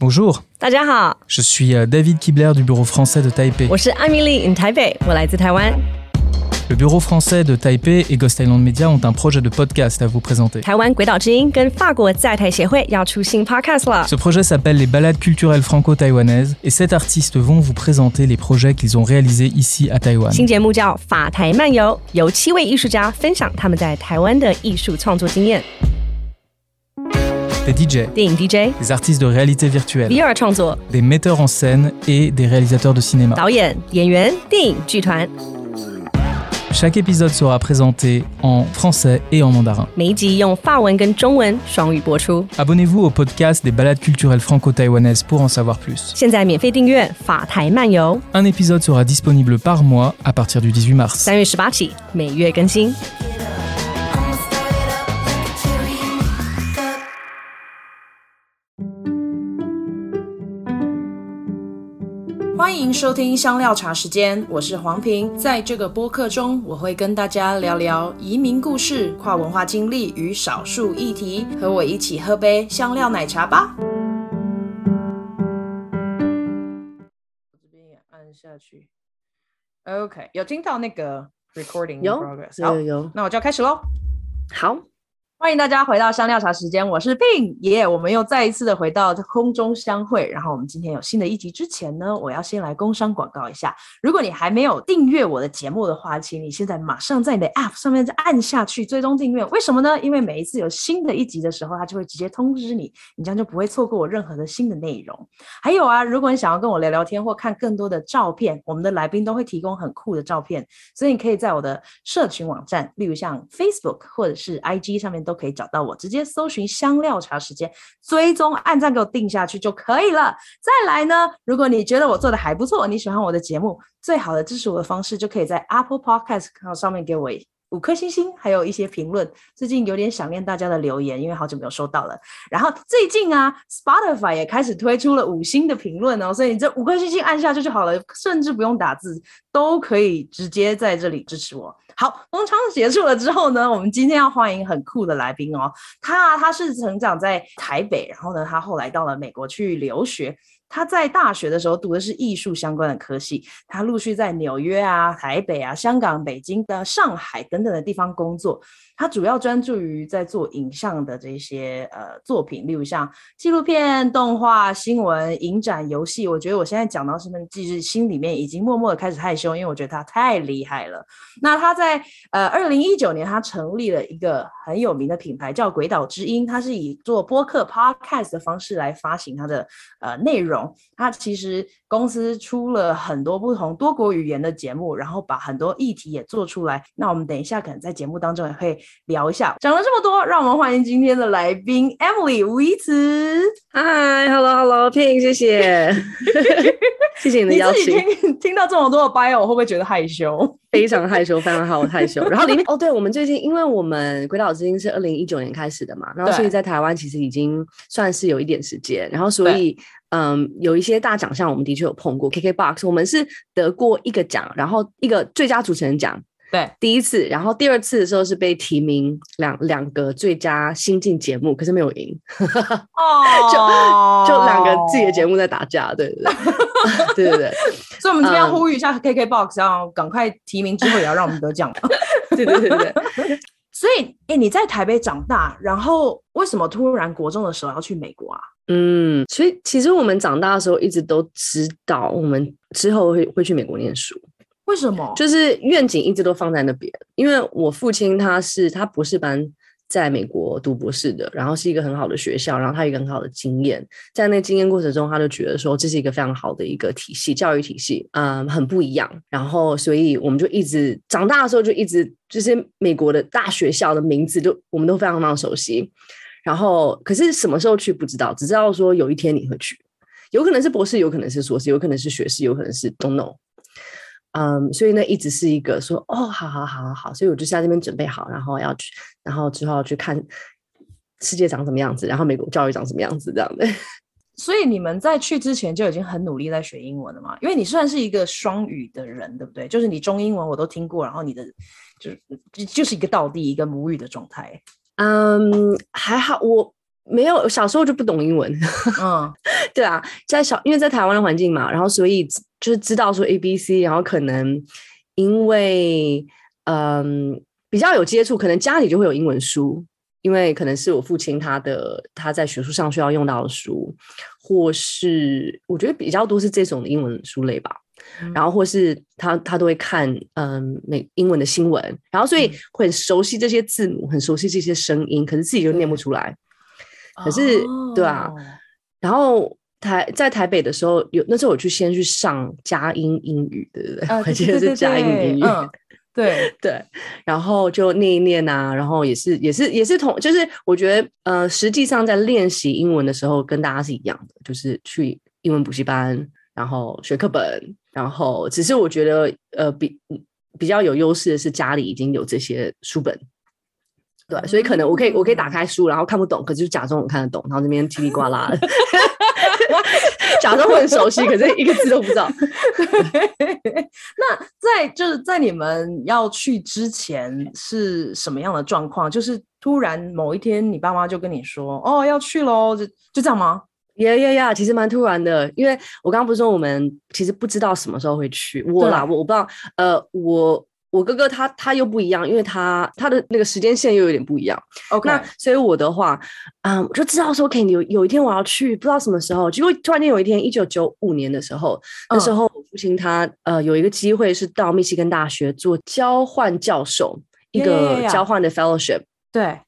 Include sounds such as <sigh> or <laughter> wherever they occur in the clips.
Bonjour. Je suis euh, David Kibler du bureau français de Taipei. Le bureau français de Taipei et Ghost Island Media ont un projet de podcast à vous présenter. Ce projet s'appelle les balades culturelles franco-taïwanaises et sept artistes vont vous présenter les projets qu'ils ont réalisés ici à Taïwan 新节目叫法台漫游，由七位艺术家分享他们在台湾的艺术创作经验。des DJ, 电影 DJ, des artistes de réalité virtuelle, VR 创作, des metteurs en scène et des réalisateurs de cinéma. 导演、演员、电影剧团. Chaque épisode sera présenté en français et en mandarin. 每一集用法文跟中文双语播出. Abonnez-vous au podcast des balades culturelles franco-taïwanaises pour en savoir plus. 现在免费订阅法台漫游. Un épisode sera disponible par mois à partir du 18 mars. 三月十八起，每月更新。 欢迎收听香料茶时间，我是黄平。在这个播客中，我会跟大家聊聊移民故事、跨文化经历与少数议题。和我一起喝杯香料奶茶吧。这边也按下去。OK，有听到那个 recording 有 progress？有有，有。那我就要开始喽。好。欢迎大家回到香料茶时间，我是 Ping 耶我们又再一次的回到空中相会。然后我们今天有新的一集之前呢，我要先来工商广告一下。如果你还没有订阅我的节目的话，请你现在马上在你的 App 上面再按下去追踪订阅。为什么呢？因为每一次有新的一集的时候，它就会直接通知你，你这样就不会错过我任何的新的内容。还有啊，如果你想要跟我聊聊天或看更多的照片，我们的来宾都会提供很酷的照片，所以你可以在我的社群网站，例如像 Facebook 或者是 IG 上面都可以找到我。直接搜寻香料茶时间，追踪按赞给我定下去就可以了。再来呢，如果你觉得我做的还不错，你喜欢我的节目，最好的支持我的方式就可以在 Apple Podcast 上面给我五颗星星，还有一些评论。最近有点想念大家的留言，因为好久没有收到了。然后最近啊，Spotify 也开始推出了五星的评论哦，所以你这五颗星星按下去就好了，甚至不用打字，都可以直接在这里支持我。好，农场结束了之后呢，我们今天要欢迎很酷的来宾哦。他啊，他是成长在台北，然后呢，他后来到了美国去留学。他在大学的时候读的是艺术相关的科系，他陆续在纽约啊、台北啊、香港、北京的上海等等的地方工作。他主要专注于在做影像的这些呃作品，例如像纪录片、动画、新闻、影展、游戏。我觉得我现在讲到什么，其实心里面已经默默的开始害羞，因为我觉得他太厉害了。那他在呃二零一九年，他成立了一个很有名的品牌，叫鬼岛之音。他是以做播客 （podcast） 的方式来发行他的呃内容。他其实公司出了很多不同多国语言的节目，然后把很多议题也做出来。那我们等一下可能在节目当中也会。聊一下，讲了这么多，让我们欢迎今天的来宾 Emily 吴怡慈。嗨，Hello Hello Pink，谢谢，<laughs> 谢谢你的邀请。你自己听听到这么多的 bio，我会不会觉得害羞？非常害羞，非常好，我害羞。<laughs> 然后里面哦，对，我们最近，因为我们鬼岛之音是二零一九年开始的嘛，然后所以在台湾其实已经算是有一点时间，然后所以嗯，有一些大奖项我们的确有碰过。KKBOX 我们是得过一个奖，然后一个最佳主持人奖。对，第一次，然后第二次的时候是被提名两两个最佳新晋节目，可是没有赢。<laughs> 哦，就就两个自己的节目在打架，对对对，对 <laughs> 对对。所以我们这边要呼吁一下 KKBOX，要赶快提名之后也要让我们得奖。<laughs> 对对对对。所以，哎，你在台北长大，然后为什么突然国中的时候要去美国啊？嗯，所以其实我们长大的时候一直都知道，我们之后会会去美国念书。为什么？就是愿景一直都放在那边，因为我父亲他是他博士班在美国读博士的，然后是一个很好的学校，然后他有一个很好的经验，在那经验过程中，他就觉得说这是一个非常好的一个体系，教育体系，嗯，很不一样。然后，所以我们就一直长大的时候就一直就是美国的大学校的名字，就我们都非常非常熟悉。然后，可是什么时候去不知道，只知道说有一天你会去，有可能是博士，有可能是硕士，有可能是学士，有可能是 don't know。嗯，um, 所以呢，一直是一个说哦，好好好好好，所以我就在这边准备好，然后要去，然后之后要去看世界长什么样子，然后美国教育长什么样子这样的。<laughs> 所以你们在去之前就已经很努力在学英文了嘛？因为你算是一个双语的人，对不对？就是你中英文我都听过，然后你的就是就是一个道地一个母语的状态。嗯，um, 还好，我没有，小时候就不懂英文。嗯，<laughs> 对啊，在小因为在台湾的环境嘛，然后所以就是知道说 A B C，然后可能因为嗯比较有接触，可能家里就会有英文书，因为可能是我父亲他的他在学术上需要用到的书，或是我觉得比较多是这种的英文书类吧。嗯、然后或是他他都会看嗯那英文的新闻，然后所以会很熟悉这些字母，很熟悉这些声音，可是自己就念不出来。可是，哦、对啊，然后台在台北的时候，有那时候我去先去上佳音英语，对不对？<laughs> 我记得是佳音英语，嗯、<laughs> 对对。然后就念一念啊，然后也是也是也是同，就是我觉得呃，实际上在练习英文的时候，跟大家是一样的，就是去英文补习班，然后学课本，然后只是我觉得呃比比较有优势的是家里已经有这些书本。对，所以可能我可以，我可以打开书，然后看不懂，可是就假装我看得懂，然后这边叽里呱啦的，<laughs> 假装我很熟悉，可是一个字都不知道。<laughs> 那在就是在你们要去之前是什么样的状况？就是突然某一天，你爸妈就跟你说：“哦，要去喽！”就就这样吗？呀呀呀！其实蛮突然的，因为我刚刚不是说我们其实不知道什么时候会去，我啦，我我不知道，呃，我。我哥哥他他又不一样，因为他他的那个时间线又有点不一样。OK，那所以我的话，嗯，我就知道说，OK，有有一天我要去，不知道什么时候。结果突然间有一天，一九九五年的时候，那时候我父亲他呃有一个机会是到密西根大学做交换教授，一个交换的 fellowship。对，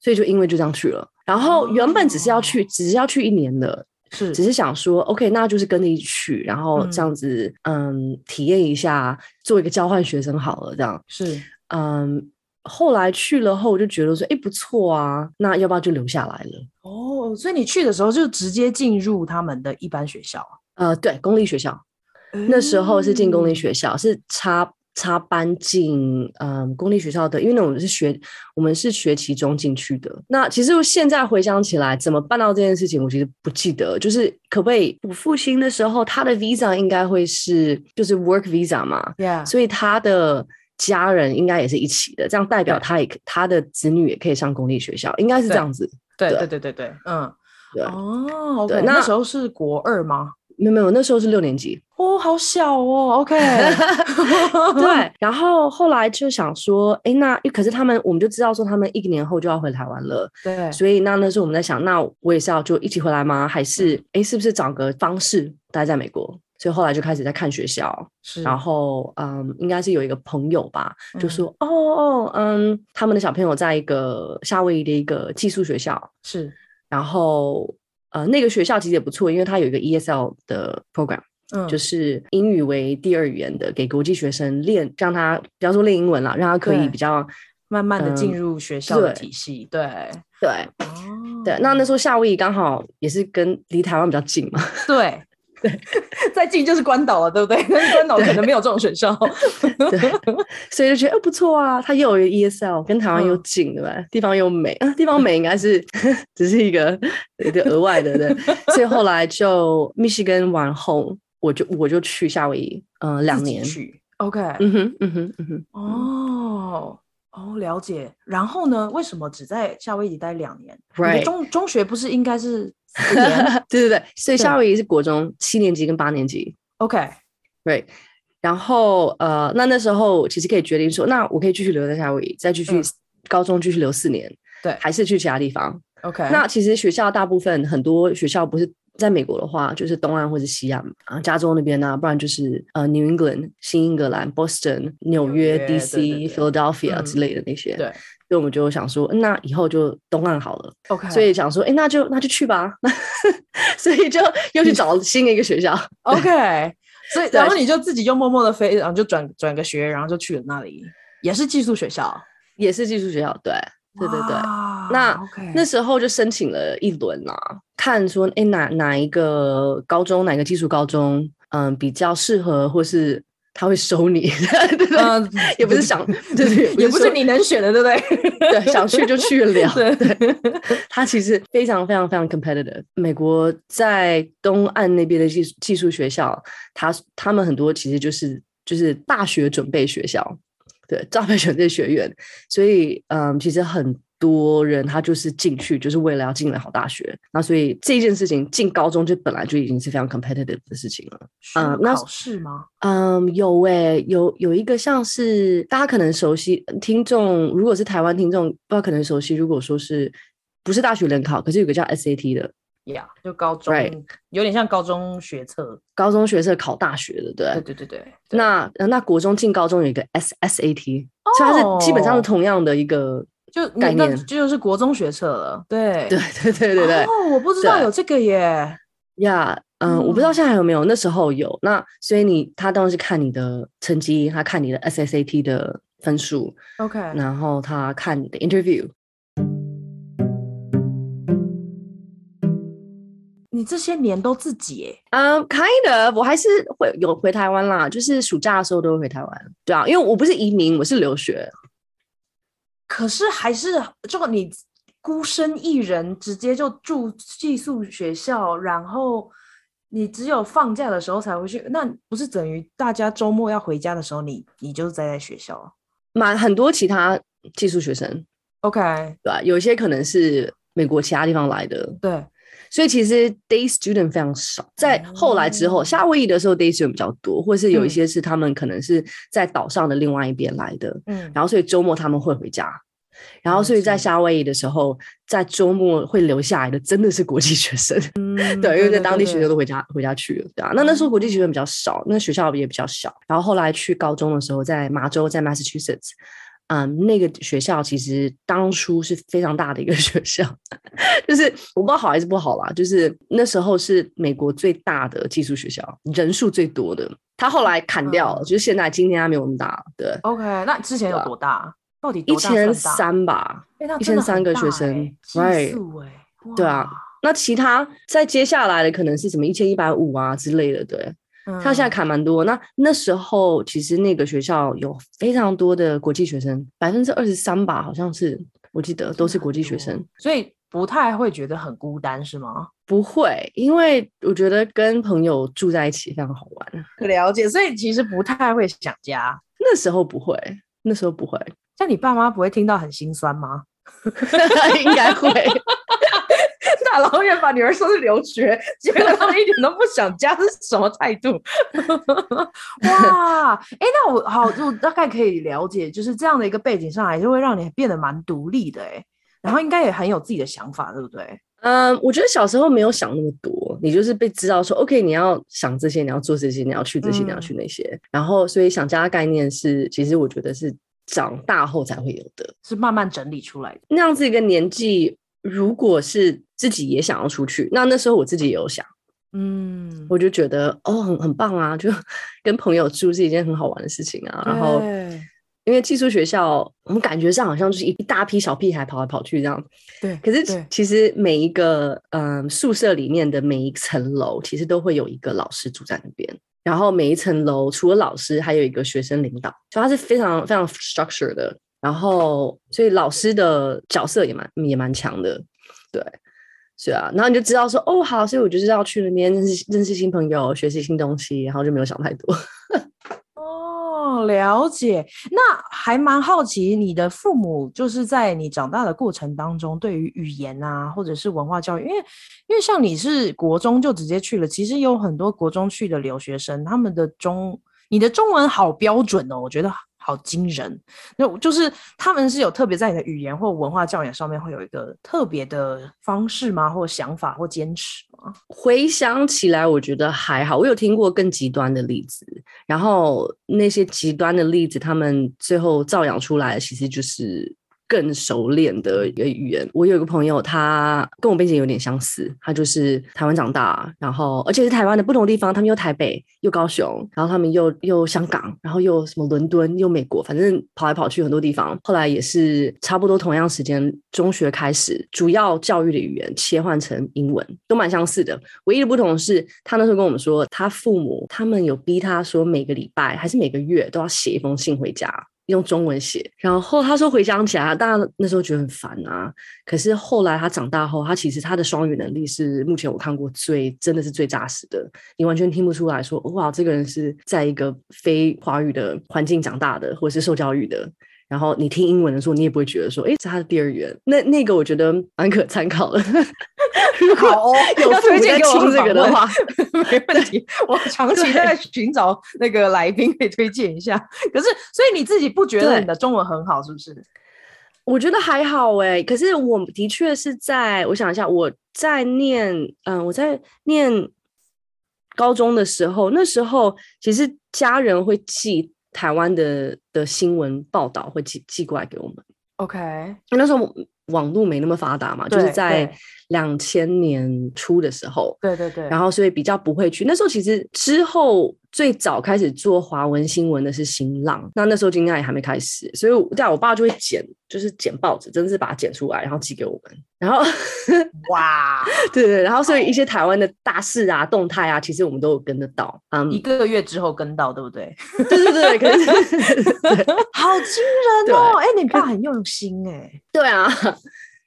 所以就因为就这样去了。然后原本只是要去，只是要去一年的。是，只是想说，OK，那就是跟着一起去，然后这样子，嗯，嗯，体验一下，做一个交换学生好了，这样是，嗯，后来去了后，我就觉得说，哎，不错啊，那要不要就留下来了？哦，所以你去的时候就直接进入他们的一般学校？呃，对，公立学校，嗯，那时候是进公立学校，是插。插班进嗯公立学校的，因为那种是学我们是学期中进去的。那其实现在回想起来，怎么办到这件事情，我其实不记得。就是可不可以我父亲的时候，他的 visa 应该会是就是 work visa 嘛，Yeah. 所以他的家人应该也是一起的，这样代表他也他的子女也可以上公立学校，应该是这样子。对对对对对，嗯，对哦，okay, 对，那时候是国二吗？没有没有，那时候是六年级哦，好小哦。OK，<laughs> 对，<laughs> 然后后来就想说，哎，那可是他们，我们就知道说他们一年后就要回台湾了，对，所以那那时候我们在想，那我也是要就一起回来吗？还是哎，是不是找个方式待在美国？所以后来就开始在看学校，是，然后嗯，应该是有一个朋友吧，就说、嗯、哦哦嗯，他们的小朋友在一个夏威夷的一个寄宿学校，是，然后。呃，那个学校其实也不错，因为它有一个 ESL 的 program，嗯，就是英语为第二语言的，给国际学生练，让他比方说练英文啦，让他可以比较慢慢的进入学校的体系。对对对，对，那那时候夏威夷刚好也是跟离台湾比较近嘛。对。对，<laughs> 再近就是关岛了，对不对？但 <laughs> 是关岛可能没有这种学校，<laughs> 对，所以就觉得、欸、不错啊。它又有 ESL，跟台湾又近，对吧？地方又美啊，地方美应该是只是一个一个额外的，对。所以后来就密西根完后，我就我就去夏威夷，嗯、呃，两年去。OK，嗯哼，嗯哼，嗯哼，哦。哦，了解。然后呢？为什么只在夏威夷待两年？Right. 中中学不是应该是？<laughs> 对对对，所以夏威夷是国中七年级跟八年级。OK，对。然后呃，那那时候其实可以决定说，那我可以继续留在夏威夷，再继续高中继续留四年，对，还是去其他地方？OK。那其实学校大部分很多学校不是。在美国的话，就是东岸或者西岸啊，加州那边呢、啊，不然就是呃，New England 新英格兰、Boston 纽约、DC、Philadelphia 之类的那些。对，所以我们就想说，那以后就东岸好了。OK，所以想说，哎，那就那就去吧。<laughs> 所以就 <laughs> 又去找新的一个学校。OK，所以然后你就自己又默默的飞，然后就转转个学，然后就去了那里，也是寄宿学校，也是寄宿学校。对。对对对，那.那时候就申请了一轮啦，看说哎哪哪一个高中哪个技术高中嗯比较适合，或是他会收你，<laughs> 对对、嗯，也不是想对对，也不是你能选的，对不对？对，想去就去了。对对，<laughs> 他其实非常非常非常 competitive。美国在东岸那边的技技术学校，他他们很多其实就是就是大学准备学校。对，招培选这学院，所以嗯，其实很多人他就是进去就是为了要进了好大学，那所以这件事情进高中就本来就已经是非常 competitive 的事情了。嗯，那考试吗？嗯，有诶、欸，有有一个像是大家可能熟悉听众，如果是台湾听众，不知道可能熟悉。如果说是不是大学联考，可是有个叫 SAT 的。呀，yeah, 就高中.有点像高中学测，高中学测考大学的，对，对对对那那国中进高中有一个 S S A T，所以它是基本上是同样的一个就概念，就，就是国中学测了。对对对对对对。哦，我不知道有这个耶。呀，yeah, 嗯，嗯我不知道现在还有没有，那时候有。那所以你他当然是看你的成绩，他看你的 S S A T 的分数，OK，然后他看你的 interview。你这些年都自己嗯、um,，kind of，我还是会有回台湾啦，就是暑假的时候都会回台湾。对啊，因为我不是移民，我是留学。可是还是就你孤身一人，直接就住寄宿学校，然后你只有放假的时候才回去，那不是等于大家周末要回家的时候，你你就待在学校？蛮很多其他寄宿学生，OK，对吧、啊？有一些可能是美国其他地方来的，对。所以其实 day student 非常少，在后来之后，夏威夷的时候 day student 比较多，或者是有一些是他们可能是在岛上的另外一边来的，嗯，然后所以周末他们会回家，然后所以在夏威夷的时候，在周末会留下来的真的是国际学生，嗯，<laughs> 对，因为在当地学生都回家回家去了，对啊，那那时候国际学生比较少，那学校也比较小，然后后来去高中的时候，在麻州，在 Massachusetts。嗯，那个学校其实当初是非常大的一个 <laughs> 学校，就是我不知道好还是不好啦。就是那时候是美国最大的寄宿学校，人数最多的。他后来砍掉了，嗯、就是现在今天还没有那么大。对，OK，那之前有多大？啊、到底一千三吧？一千三个学生，对，对啊。那其他在接下来的可能是什么一千一百五啊之类的，对。他现在卡蛮多，那那时候其实那个学校有非常多的国际学生，百分之二十三吧，好像是我记得都是国际学生，所以不太会觉得很孤单，是吗？不会，因为我觉得跟朋友住在一起非常好玩。<laughs> 了解，所以其实不太会想家。那时候不会，那时候不会。像你爸妈不会听到很心酸吗？<laughs> 应该会。大老远把女儿送去留学，结果他们一点都不想家，这是什么态度？<laughs> 哇，哎、欸，那我好，我大概可以了解，就是这样的一个背景上来，就会让你变得蛮独立的，哎，然后应该也很有自己的想法，对不对？嗯，我觉得小时候没有想那么多，你就是被知道说，OK，你要想这些，你要做这些，你要去这些，嗯、你要去那些，然后所以想家的概念是，其实我觉得是长大后才会有的，是慢慢整理出来的。那样子一个年纪，如果是。自己也想要出去，那那时候我自己也有想，嗯，我就觉得哦，很很棒啊，就 <laughs> 跟朋友住是一件很好玩的事情啊。然后，因为寄宿学校，我们感觉上好像就是一一大批小屁孩跑来跑去这样。对，可是其实每一个嗯、呃、宿舍里面的每一层楼，其实都会有一个老师住在那边。然后每一层楼除了老师，还有一个学生领导，所以它是非常非常 structure 的。然后，所以老师的角色也蛮也蛮强的，对。是啊，然后你就知道说哦好，所以我就是要去那边认识认识新朋友，学习新东西，然后就没有想太多。<laughs> 哦，了解。那还蛮好奇，你的父母就是在你长大的过程当中，对于语言啊，或者是文化教育，因为因为像你是国中就直接去了，其实有很多国中去的留学生，他们的中，你的中文好标准哦，我觉得。好惊人！那就是他们是有特别在你的语言或文化教养上面会有一个特别的方式吗？或想法或坚持吗？回想起来，我觉得还好。我有听过更极端的例子，然后那些极端的例子，他们最后造养出来，其实就是。更熟练的一个语言。我有一个朋友，他跟我背景有点相似，他就是台湾长大，然后而且是台湾的不同地方，他们又台北又高雄，然后他们又又香港，然后又什么伦敦又美国，反正跑来跑去很多地方。后来也是差不多同样时间，中学开始主要教育的语言切换成英文，都蛮相似的。唯一的不同是他那时候跟我们说，他父母他们有逼他说每个礼拜还是每个月都要写一封信回家。用中文写，然后他说回想起来，当然那时候觉得很烦啊。可是后来他长大后，他其实他的双语能力是目前我看过最真的是最扎实的。你完全听不出来说，哇，这个人是在一个非华语的环境长大的，或者是受教育的。然后你听英文的时候，你也不会觉得说，哎，是他的第二语言。那那个我觉得蛮可参考的。如果好哦，有推荐给我听这个的话，没问题。我长期在寻找那个来宾可以推荐一下。可是，所以你自己不觉得你的中文很好，是不是？我觉得还好哎。可是我的确是在，我想一下，我在念，嗯、呃，我在念高中的时候，那时候其实家人会寄。台湾的的新闻报道会寄寄过来给我们。OK，那时候网络没那么发达嘛，就是在两千年初的时候。对对对。然后所以比较不会去。那时候其实之后最早开始做华文新闻的是新浪，那那时候应该也还没开始，所以我对啊，我爸就会剪，就是剪报纸，真的是把它剪出来，然后寄给我们。然后哇，<laughs> 对对，然后所以一些台湾的大事啊、动态啊，其实我们都有跟得到。嗯，一个月之后跟到，对不对？<laughs> 对对对，可是 <laughs> 好惊人哦！哎，你爸很用心哎。对啊，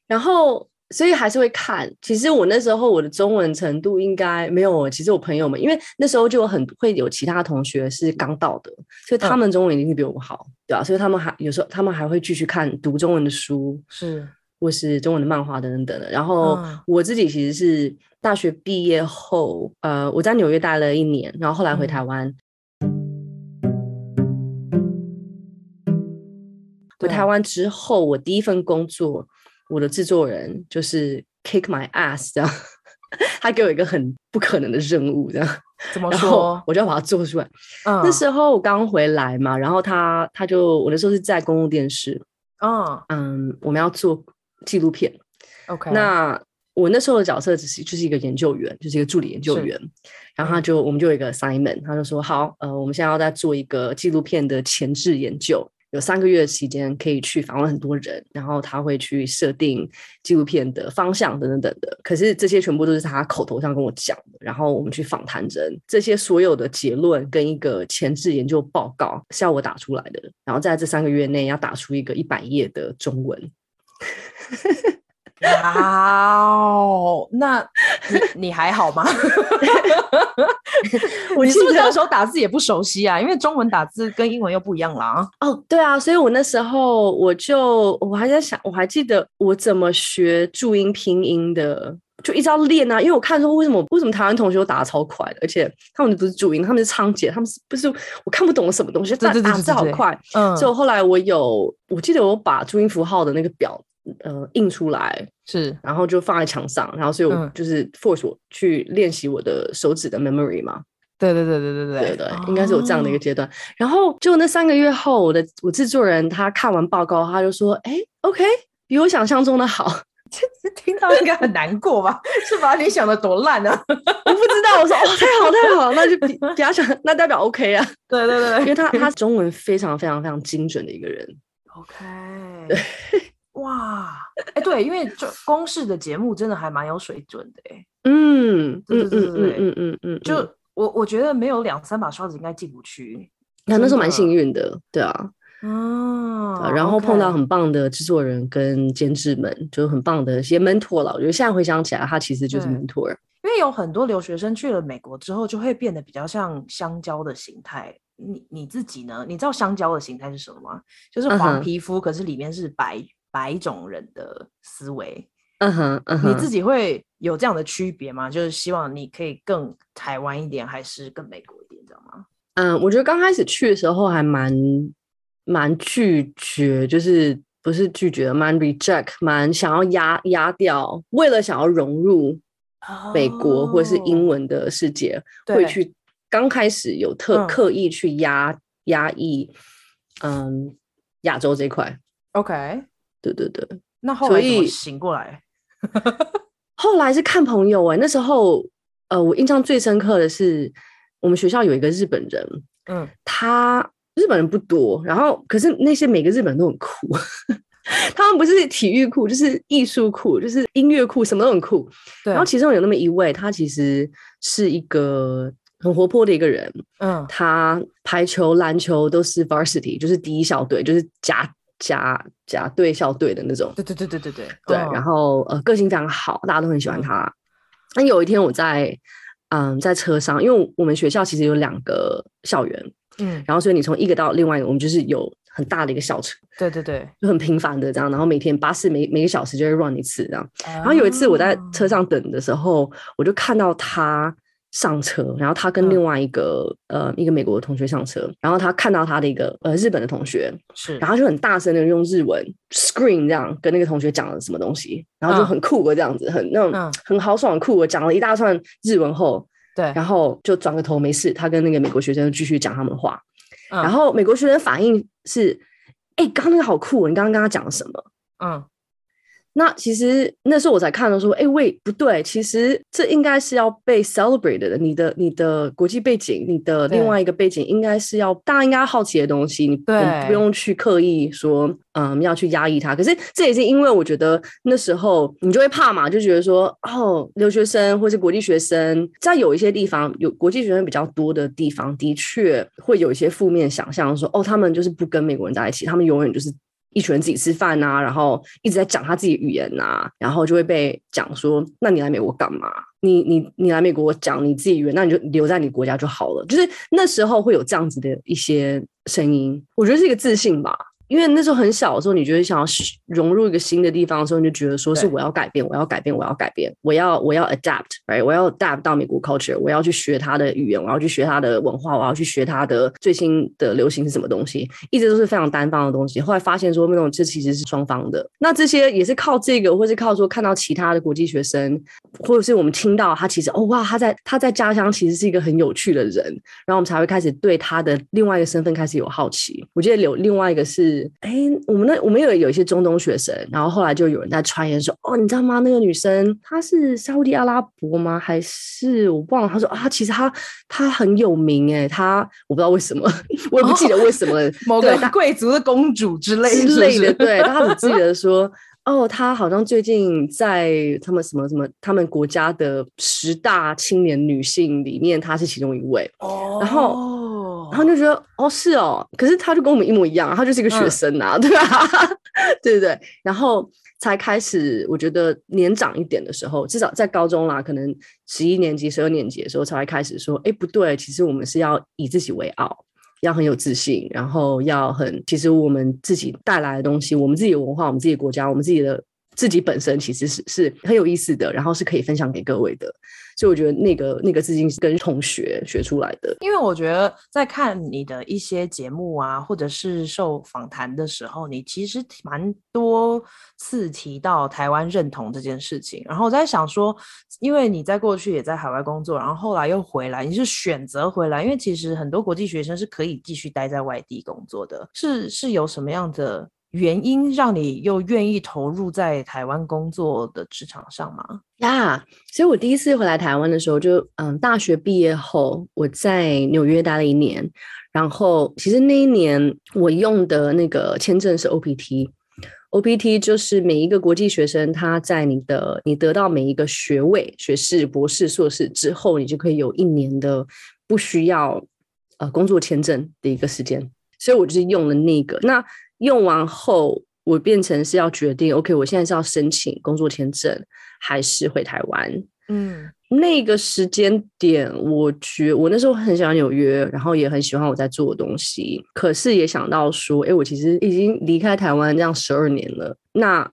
然后所以还是会看。其实我那时候我的中文程度应该没有。其实我朋友们，因为那时候就有很会有其他同学是刚到的，所以他们中文一定是比我们好，对啊，所以他们还有时候他们还会继续看读中文的书，是。或是中文的漫画等等等等，然后我自己其实是大学毕业后，嗯、呃，我在纽约待了一年，然后后来回台湾。回台湾之后，我第一份工作，我的制作人就是 kick my ass 这样，他给我一个很不可能的任务这样，怎么说？我就要把它做出来。嗯、那时候我刚回来嘛，然后他他就我那时候是在公共电视，嗯嗯，我们要做。纪录片，OK。那我那时候的角色只是就是一个研究员，就是一个助理研究员。然后他就、嗯、我们就有一个 assignment，他就说好，呃，我们现在要再做一个纪录片的前置研究，有三个月的时间可以去访问很多人，然后他会去设定纪录片的方向等等等的。可是这些全部都是他口头上跟我讲的，然后我们去访谈人，这些所有的结论跟一个前置研究报告是要我打出来的，然后在这三个月内要打出一个一百页的中文。<laughs> 哇哦，那你你还好吗？<laughs> 我你是不是那个时候打字也不熟悉啊？因为中文打字跟英文又不一样啦。哦，对啊，所以我那时候我就我还在想，我还记得我怎么学注音拼音的，就一直要练啊。因为我看说为什么为什么台湾同学都打的超快的，而且他们不是注音，他们是仓颉，他们是不是我看不懂什么东西，但打字好快。嗯，所以后来我有，我记得我把注音符号的那个表。呃，印出来是，然后就放在墙上，然后所以我就是 force 我去练习我的手指的 memory 嘛。对对对对对对对，应该是有这样的一个阶段。然后就那三个月后，我的我制作人他看完报告，他就说：“哎，OK，比我想象中的好。”其听到应该很难过吧？<laughs> 是把你想的多烂啊？<laughs> 我不知道。我说：“哦，太好太好，那就比比他想，那代表 OK 啊。”对对对，因为他他中文非常非常非常精准的一个人。OK。对。哇，哎、欸，对，因为就公式的节目真的还蛮有水准的，哎，嗯，对对对对对，嗯嗯嗯，就我我觉得没有两三把刷子应该进不去，那那时候蛮幸运的，对啊，嗯、啊，然后碰到很棒的制作人跟监制们就很棒的一些 mentor 了，我觉得现在回想起来，他其实就是 mentor，因为有很多留学生去了美国之后，就会变得比较像香蕉的形态。你你自己呢？你知道香蕉的形态是什么吗？就是黄皮肤，可是里面是白。白种人的思维，嗯哼，嗯哼，你自己会有这样的区别吗？就是希望你可以更台湾一点，还是更美国一点，知道吗？嗯，我觉得刚开始去的时候还蛮蛮拒绝，就是不是拒绝，蛮 reject，蛮想要压压掉，为了想要融入美国或是英文的世界，哦、会去刚开始有特、嗯、刻意去压压抑，嗯，亚洲这一块，OK。对对对，那后来醒过来？<laughs> 后来是看朋友哎、欸，那时候呃，我印象最深刻的是我们学校有一个日本人，嗯，他日本人不多，然后可是那些每个日本人都很酷，<laughs> 他们不是体育酷，就是艺术酷，就是音乐酷，什么都很酷。对，然后其中有那么一位，他其实是一个很活泼的一个人，嗯，他排球、篮球都是 varsity，就是第一小队，就是甲。甲甲队校队的那种，对对对对对对对，然后呃个性非常好，大家都很喜欢他。那、嗯、有一天我在嗯在车上，因为我们学校其实有两个校园，嗯，然后所以你从一个到另外一个，我们就是有很大的一个校车，对对对，就很频繁的这样，然后每天巴士每每个小时就会 run 一次这样。然后有一次我在车上等的时候，我就看到他。上车，然后他跟另外一个、嗯、呃一个美国的同学上车，然后他看到他的一个呃日本的同学是，然后就很大声的用日文 scream 这样跟那个同学讲了什么东西，然后就很酷的这样子，嗯、很那种很豪爽酷的讲了一大串日文后，对，然后就转个头没事，他跟那个美国学生继续讲他们的话，嗯、然后美国学生反应是，哎，刚刚那个好酷，你刚刚跟他讲了什么？嗯。那其实那时候我才看到说，哎、欸，喂，不对，其实这应该是要被 celebrated 的。你的你的国际背景，你的另外一个背景，应该是要大家应该好奇的东西。你不不用去刻意说，嗯，要去压抑它。可是这也是因为我觉得那时候你就会怕嘛，就觉得说，哦，留学生或是国际学生，在有一些地方有国际学生比较多的地方，的确会有一些负面想象，说，哦，他们就是不跟美国人在一起，他们永远就是。一群人自己吃饭呐、啊，然后一直在讲他自己语言呐、啊，然后就会被讲说：那你来美国干嘛？你你你来美国讲你自己语言，那你就留在你国家就好了。就是那时候会有这样子的一些声音，我觉得是一个自信吧。因为那时候很小的时候，你觉得想要融入一个新的地方的时候，你就觉得说是我要改变，我要改变，我要改变，我要我要 adapt，right？我要 adapt 到美国 culture，我要去学他的语言，我要去学他的文化，我要去学他的最新的流行是什么东西，一直都是非常单方的东西。后来发现说，那种这其实是双方的。那这些也是靠这个，或是靠说看到其他的国际学生，或者是我们听到他其实哦哇，他在他在家乡其实是一个很有趣的人，然后我们才会开始对他的另外一个身份开始有好奇。我记得有另外一个是。哎，我们那我们有有一些中东学生，然后后来就有人在传言说，哦，你知道吗？那个女生她是沙乌地阿拉伯吗？还是我忘了？她说啊，其实她她很有名哎，她我不知道为什么，我也不记得为什么，哦、<laughs> 某个贵族的公主之类的之类的，对，她只记得 <laughs> 说，哦，她好像最近在他们什么什么他们国家的十大青年女性里面，她是其中一位哦，然后。然后就觉得哦是哦，可是他就跟我们一模一样，他就是一个学生啊，嗯、对吧？<laughs> 对对对。然后才开始，我觉得年长一点的时候，至少在高中啦，可能十一年级、十二年级的时候，才会开始说，哎，不对，其实我们是要以自己为傲，要很有自信，然后要很，其实我们自己带来的东西，我们自己的文化，我们自己的国家，我们自己的自己本身，其实是是很有意思的，然后是可以分享给各位的。所以我觉得那个那个自信是跟同学学出来的，因为我觉得在看你的一些节目啊，或者是受访谈的时候，你其实蛮多次提到台湾认同这件事情。然后我在想说，因为你在过去也在海外工作，然后后来又回来，你是选择回来，因为其实很多国际学生是可以继续待在外地工作的，是是有什么样的原因让你又愿意投入在台湾工作的职场上吗？呀所以我第一次回来台湾的时候，就嗯，大学毕业后，我在纽约待了一年。然后，其实那一年我用的那个签证是 OPT，OPT 就是每一个国际学生他在你的你得到每一个学位、学士、博士、硕士之后，你就可以有一年的不需要呃工作签证的一个时间。所以我就是用了那个那。用完后，我变成是要决定，OK，我现在是要申请工作签证，还是回台湾？嗯，那个时间点，我觉我那时候很喜欢纽约，然后也很喜欢我在做的东西，可是也想到说，哎，我其实已经离开台湾这样十二年了，那。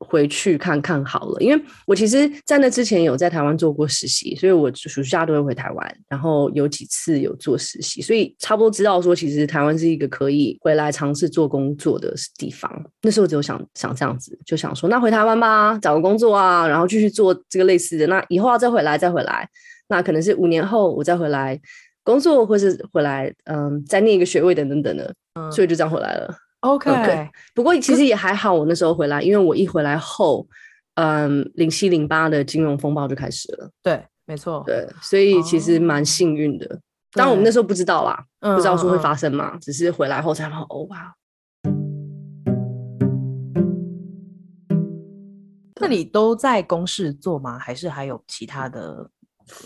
回去看看好了，因为我其实，在那之前有在台湾做过实习，所以我暑假都会回台湾，然后有几次有做实习，所以差不多知道说，其实台湾是一个可以回来尝试做工作的地方。那时候只有想想这样子，就想说，那回台湾吧，找个工作啊，然后继续做这个类似的。那以后要再回来，再回来，那可能是五年后我再回来工作，或是回来，嗯，再念一个学位等等等的，所以就这样回来了。OK，okay. 不过其实也还好，我那时候回来，因为我一回来后，嗯，零七零八的金融风暴就开始了。对，没错。对，所以其实蛮幸运的。当然、oh. 我们那时候不知道啦，不知道说会发生嘛，嗯、只是回来后才发现，哦哇。那你都在公事做吗？还是还有其他的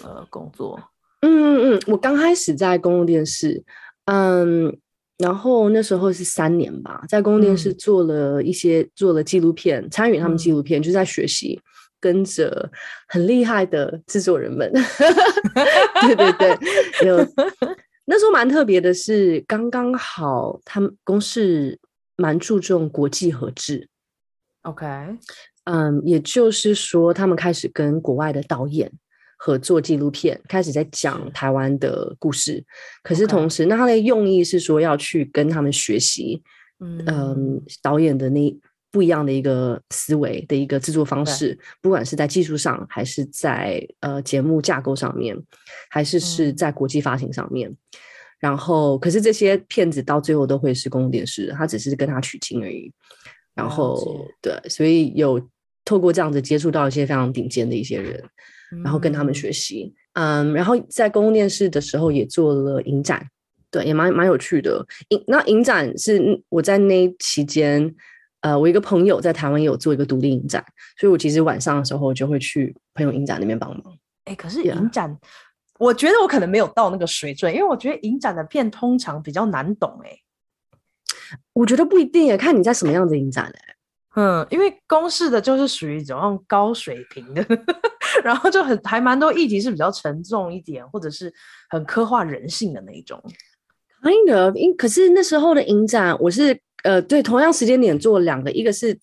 呃工作？嗯嗯嗯，我刚开始在公共电视，嗯。然后那时候是三年吧，在公共电视做了一些、嗯、做了纪录片，参与他们纪录片，嗯、就在学习，跟着很厉害的制作人们。<laughs> 对对对，有 <laughs> 那时候蛮特别的是，刚刚好他们公司蛮注重国际合制。OK，嗯，也就是说，他们开始跟国外的导演合作纪录片，开始在讲台湾的故事。可是同时.那他的用意是说要去跟他们学习，嗯，嗯，导演的那不一样的一个思维的一个制作方式，不管是在技术上，还是在呃节目架构上面，还是是在国际发行上面。嗯、然后，可是这些片子到最后都会是公共电视，他只是跟他取经而已。然后对，所以有透过这样子接触到一些非常顶尖的一些人，嗯、然后跟他们学习，嗯，然后在公共电视的时候也做了影展，对，也蛮蛮有趣的。影那影展是我在那期间，呃，我一个朋友在台湾也有做一个独立影展，所以我其实晚上的时候就会去朋友影展那边帮忙。哎，可是影展.我觉得我可能没有到那个水准，因为我觉得影展的片通常比较难懂，哎。我觉得不一定耶，看你在什么样的影展哎。嗯，因为公式的就是属于这种高水平的，<laughs> 然后就很还蛮多议题是比较沉重一点，或者是很刻画人性的那一种。Kind of，因可是那时候的影展，我是呃对同样时间点做两个，一个是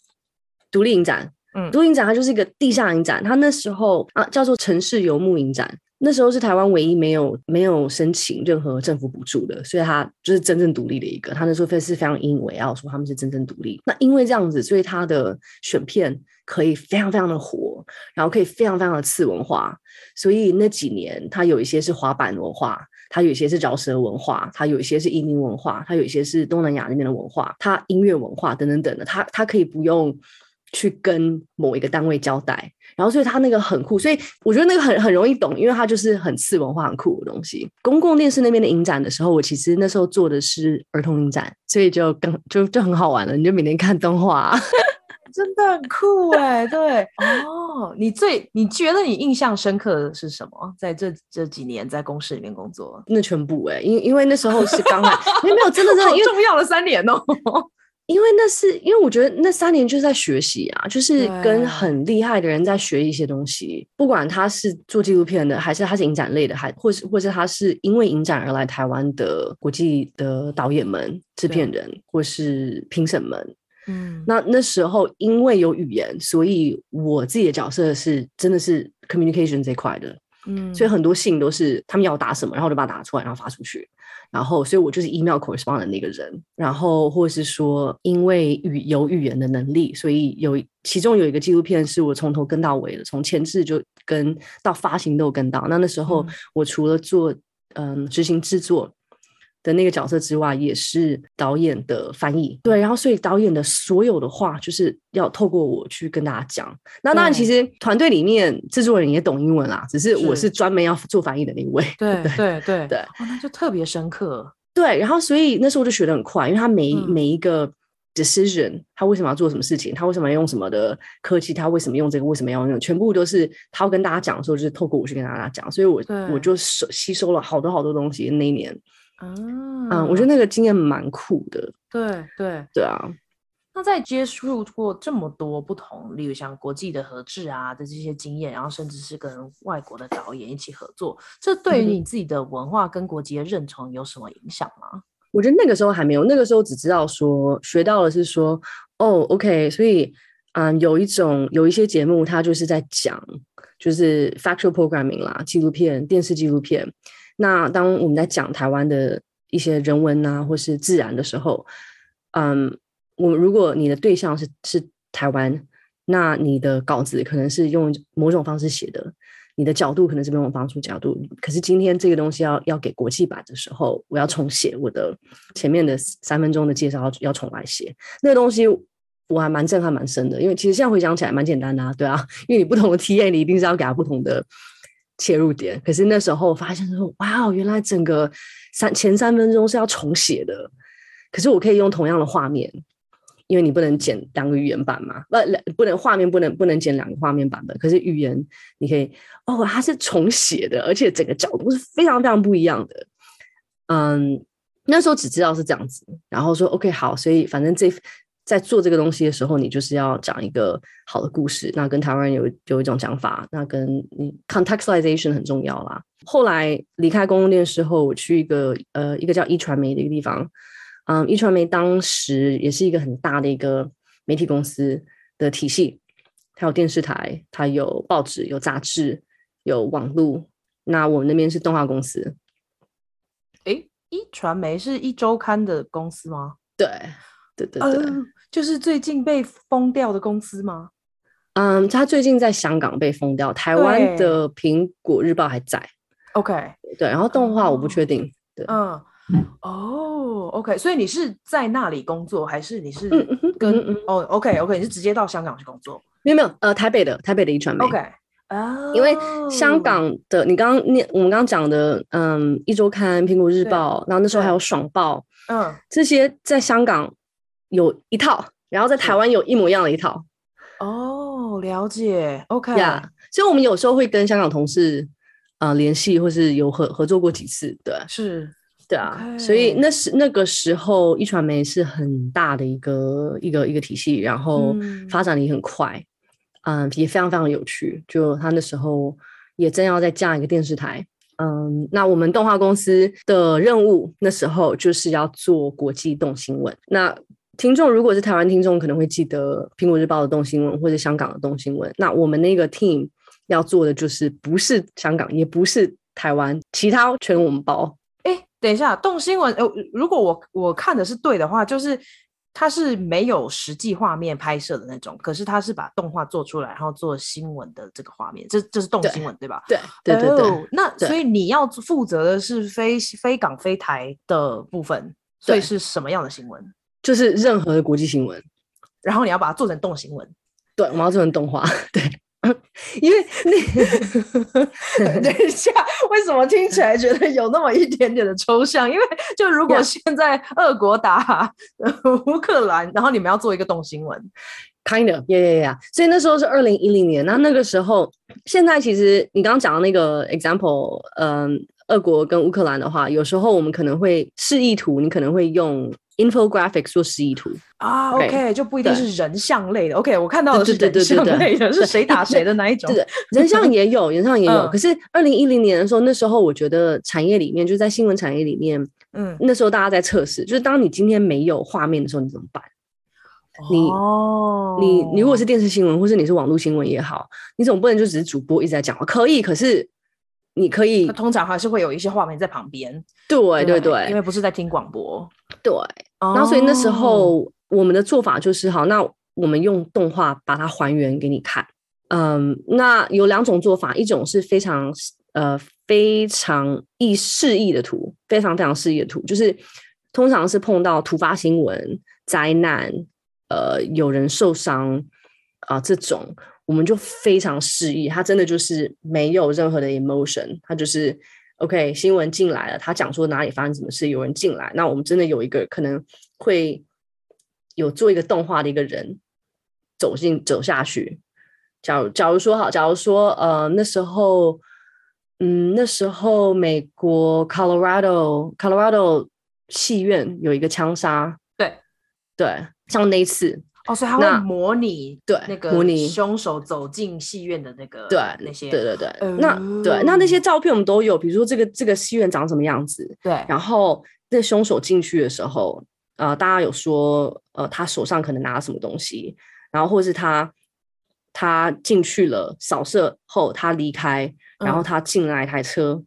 独立影展，嗯，独立影展它就是一个地下影展，它那时候啊叫做城市游牧影展。那时候是台湾唯一没有没有申请任何政府补助的，所以他就是真正独立的一个。他那时候非是非常引以为傲，说他们是真正独立。那因为这样子，所以他的选片可以非常非常的火，然后可以非常非常的次文化。所以那几年，他有一些是滑板文化，他有一些是饶舌文化，他有一些是移民文化，他有一些是东南亚那边的文化，他音乐文化等等等的，他他可以不用。去跟某一个单位交代，然后所以他那个很酷，所以我觉得那个很很容易懂，因为他就是很次文化、很酷的东西。公共电视那边的影展的时候，我其实那时候做的是儿童影展，所以就更就就很好玩了，你就每天看动画，<laughs> 真的很酷哎、欸。对哦，你最你觉得你印象深刻的是什么？在这这几年在公司里面工作，那全部哎、欸，因因为那时候是刚来，<laughs> 没有真的真的好重要的三年哦。因为那是因为我觉得那三年就是在学习啊，就是跟很厉害的人在学一些东西，不管他是做纪录片的，还是他是影展类的，还或是或是他是因为影展而来台湾的国际的导演们、制片人或是评审们。嗯，那那时候因为有语言，所以我自己的角色是真的是 communication 这块的。嗯，所以很多信都是他们要打什么，然后我就把它打出来，然后发出去。然后，所以我就是 email correspondent 的那个人。然后，或者是说，因为语有语言的能力，所以有其中有一个纪录片是我从头跟到尾的，从前置就跟到发行都有跟到。那那时候，我除了做嗯、呃、执行制作。的那个角色之外，也是导演的翻译。对，然后所以导演的所有的话，就是要透过我去跟大家讲。那当然，其实团队里面制作人也懂英文啦，只是我是专门要做翻译的那一位。对对对对，那就特别深刻。对，然后所以那时候我就学的很快，因为他每、嗯、每一个 decision，他为什么要做什么事情，他为什么要用什么的科技，他为什么用这个，为什么要用，全部都是他要跟大家讲的时候，就是透过我去跟大家讲。所以我对我就吸收了好多好多东西那一年。嗯，我觉得那个经验蛮酷的。对对对啊！那在接触过这么多不同，例如像国际的合制啊的这些经验，然后甚至是跟外国的导演一起合作，这对于你自己的文化跟国籍的认同有什么影响吗？嗯，我觉得那个时候还没有，那个时候只知道说学到的是说，哦，OK，所以嗯，有一种有一些节目，它就是在讲就是 factual programming 啦，纪录片、电视纪录片。那当我们在讲台湾的一些人文啊，或是自然的时候，嗯，我如果你的对象是是台湾，那你的稿子可能是用某种方式写的，你的角度可能是某种方式角度。可是今天这个东西要要给国际版的时候，我要重写我的前面的三分钟的介绍要要重来写，那个东西我还蛮震撼蛮深的，因为其实现在回想起来蛮简单的啊，对啊，因为你不同的 TA，你一定是要给他不同的。切入点，可是那时候发现说，哇，原来整个三前三分钟是要重写的。可是我可以用同样的画面，因为你不能剪两个语言版嘛，不，不能画面不能不能剪两个画面版本。可是语言你可以，哦，它是重写的，而且整个角度是非常非常不一样的。嗯，那时候只知道是这样子，然后说 OK 好，所以反正这在做这个东西的时候，你就是要讲一个好的故事。那跟台湾人有有一种讲法，那跟你 contextualization 很重要啦。后来离开公共电视后，我去一个呃一个叫壹传媒的一个地方。嗯，壹传媒当时也是一个很大的一个媒体公司的体系，它有电视台，它有报纸，有杂志，有网络。那我们那边是动画公司。诶，壹传媒是一周刊的公司吗？对，对对对，呃，就是最近被封掉的公司吗？嗯，他最近在香港被封掉，台湾的苹果日报还在。OK，对，然后动画我不确定。对，嗯。哦、oh，OK，所以你是在那里工作，还是你是跟哦、嗯 oh，OK OK，你是直接到香港去工作？没有没有，呃，台北的台北的壹传媒。OK，啊、oh，因为香港的你刚刚念我们刚刚讲的，嗯，一周刊、苹果日报，然后那时候还有爽报，嗯，这些在香港有一套，然后在台湾有一模一样的一套。哦、oh，了解，OK，呀、yeah，所以我们有时候会跟香港同事啊、呃、联系，或是有合合作过几次，对，是。对啊.所以那时那个时候，一传媒是很大的一个一个一个体系，然后发展的也很快，嗯，也非常非常有趣。就他那时候也正要再架一个电视台，嗯，那我们动画公司的任务那时候就是要做国际动新闻。那听众如果是台湾听众，可能会记得苹果日报的动新闻或者香港的动新闻。那我们那个 team 要做的就是不是香港，也不是台湾，其他全我们包。等一下，动新闻，呃，如果我我看的是对的话，就是它是没有实际画面拍摄的那种，可是它是把动画做出来，然后做新闻的这个画面，这这是动新闻对，对吧？对对对那所以你要负责的是非非港非台的部分，所以是什么样的新闻？就是任何的国际新闻，然后你要把它做成动新闻。对，我们要做成动画。对。<laughs> 因为那 <laughs> 等一下，为什么听起来觉得有那么一点点的抽象？因为就如果现在俄国打乌克兰，然后你们要做一个动新闻，kind of，呀呀呀，所以那时候是二零一零年，那那个时候，现在其实你刚刚讲的那个 example，嗯，俄国跟乌克兰的话，有时候我们可能会示意图，你可能会用。infographics 做示意图啊，OK，就不一定是人像类的。OK，我看到的是人像类的，是谁打谁的那一种。对，人像也有，人像也有。嗯、可是二零一零年的时候，那时候我觉得产业里面，就在新闻产业里面，嗯，那时候大家在测试，就是当你今天没有画面的时候，你怎么办？你哦，你你如果是电视新闻，或是你是网络新闻也好，你总不能就只是主播一直在讲话，可以，可是。你可以，通常还是会有一些画面在旁边。对对对，对，因为不是在听广播。对，然后所以那时候我们的做法就是，好，那我们用动画把它还原给你看。嗯，那有两种做法，一种是非常呃非常易示意的图，非常非常示意的图，就是通常是碰到突发新闻、灾难，呃，有人受伤啊、呃、这种。我们就非常示意，他真的就是没有任何的 emotion，他就是 OK，新闻进来了，他讲说哪里发生什么事，有人进来，那我们真的有一个可能会有做一个动画的一个人走进走下去。假如假如说好，假如说呃那时候，嗯那时候美国 Colorado Colorado 戏院有一个枪杀，对对，像那一次。哦，所以他会模拟对那个模拟凶手走进戏院的那个对那些对对对，嗯、那对那那些照片我们都有，比如说这个这个戏院长什么样子，对，然后那凶手进去的时候，呃，大家有说呃他手上可能拿了什么东西，然后或是他他进去了扫射后他离开，然后他进来一台车，嗯，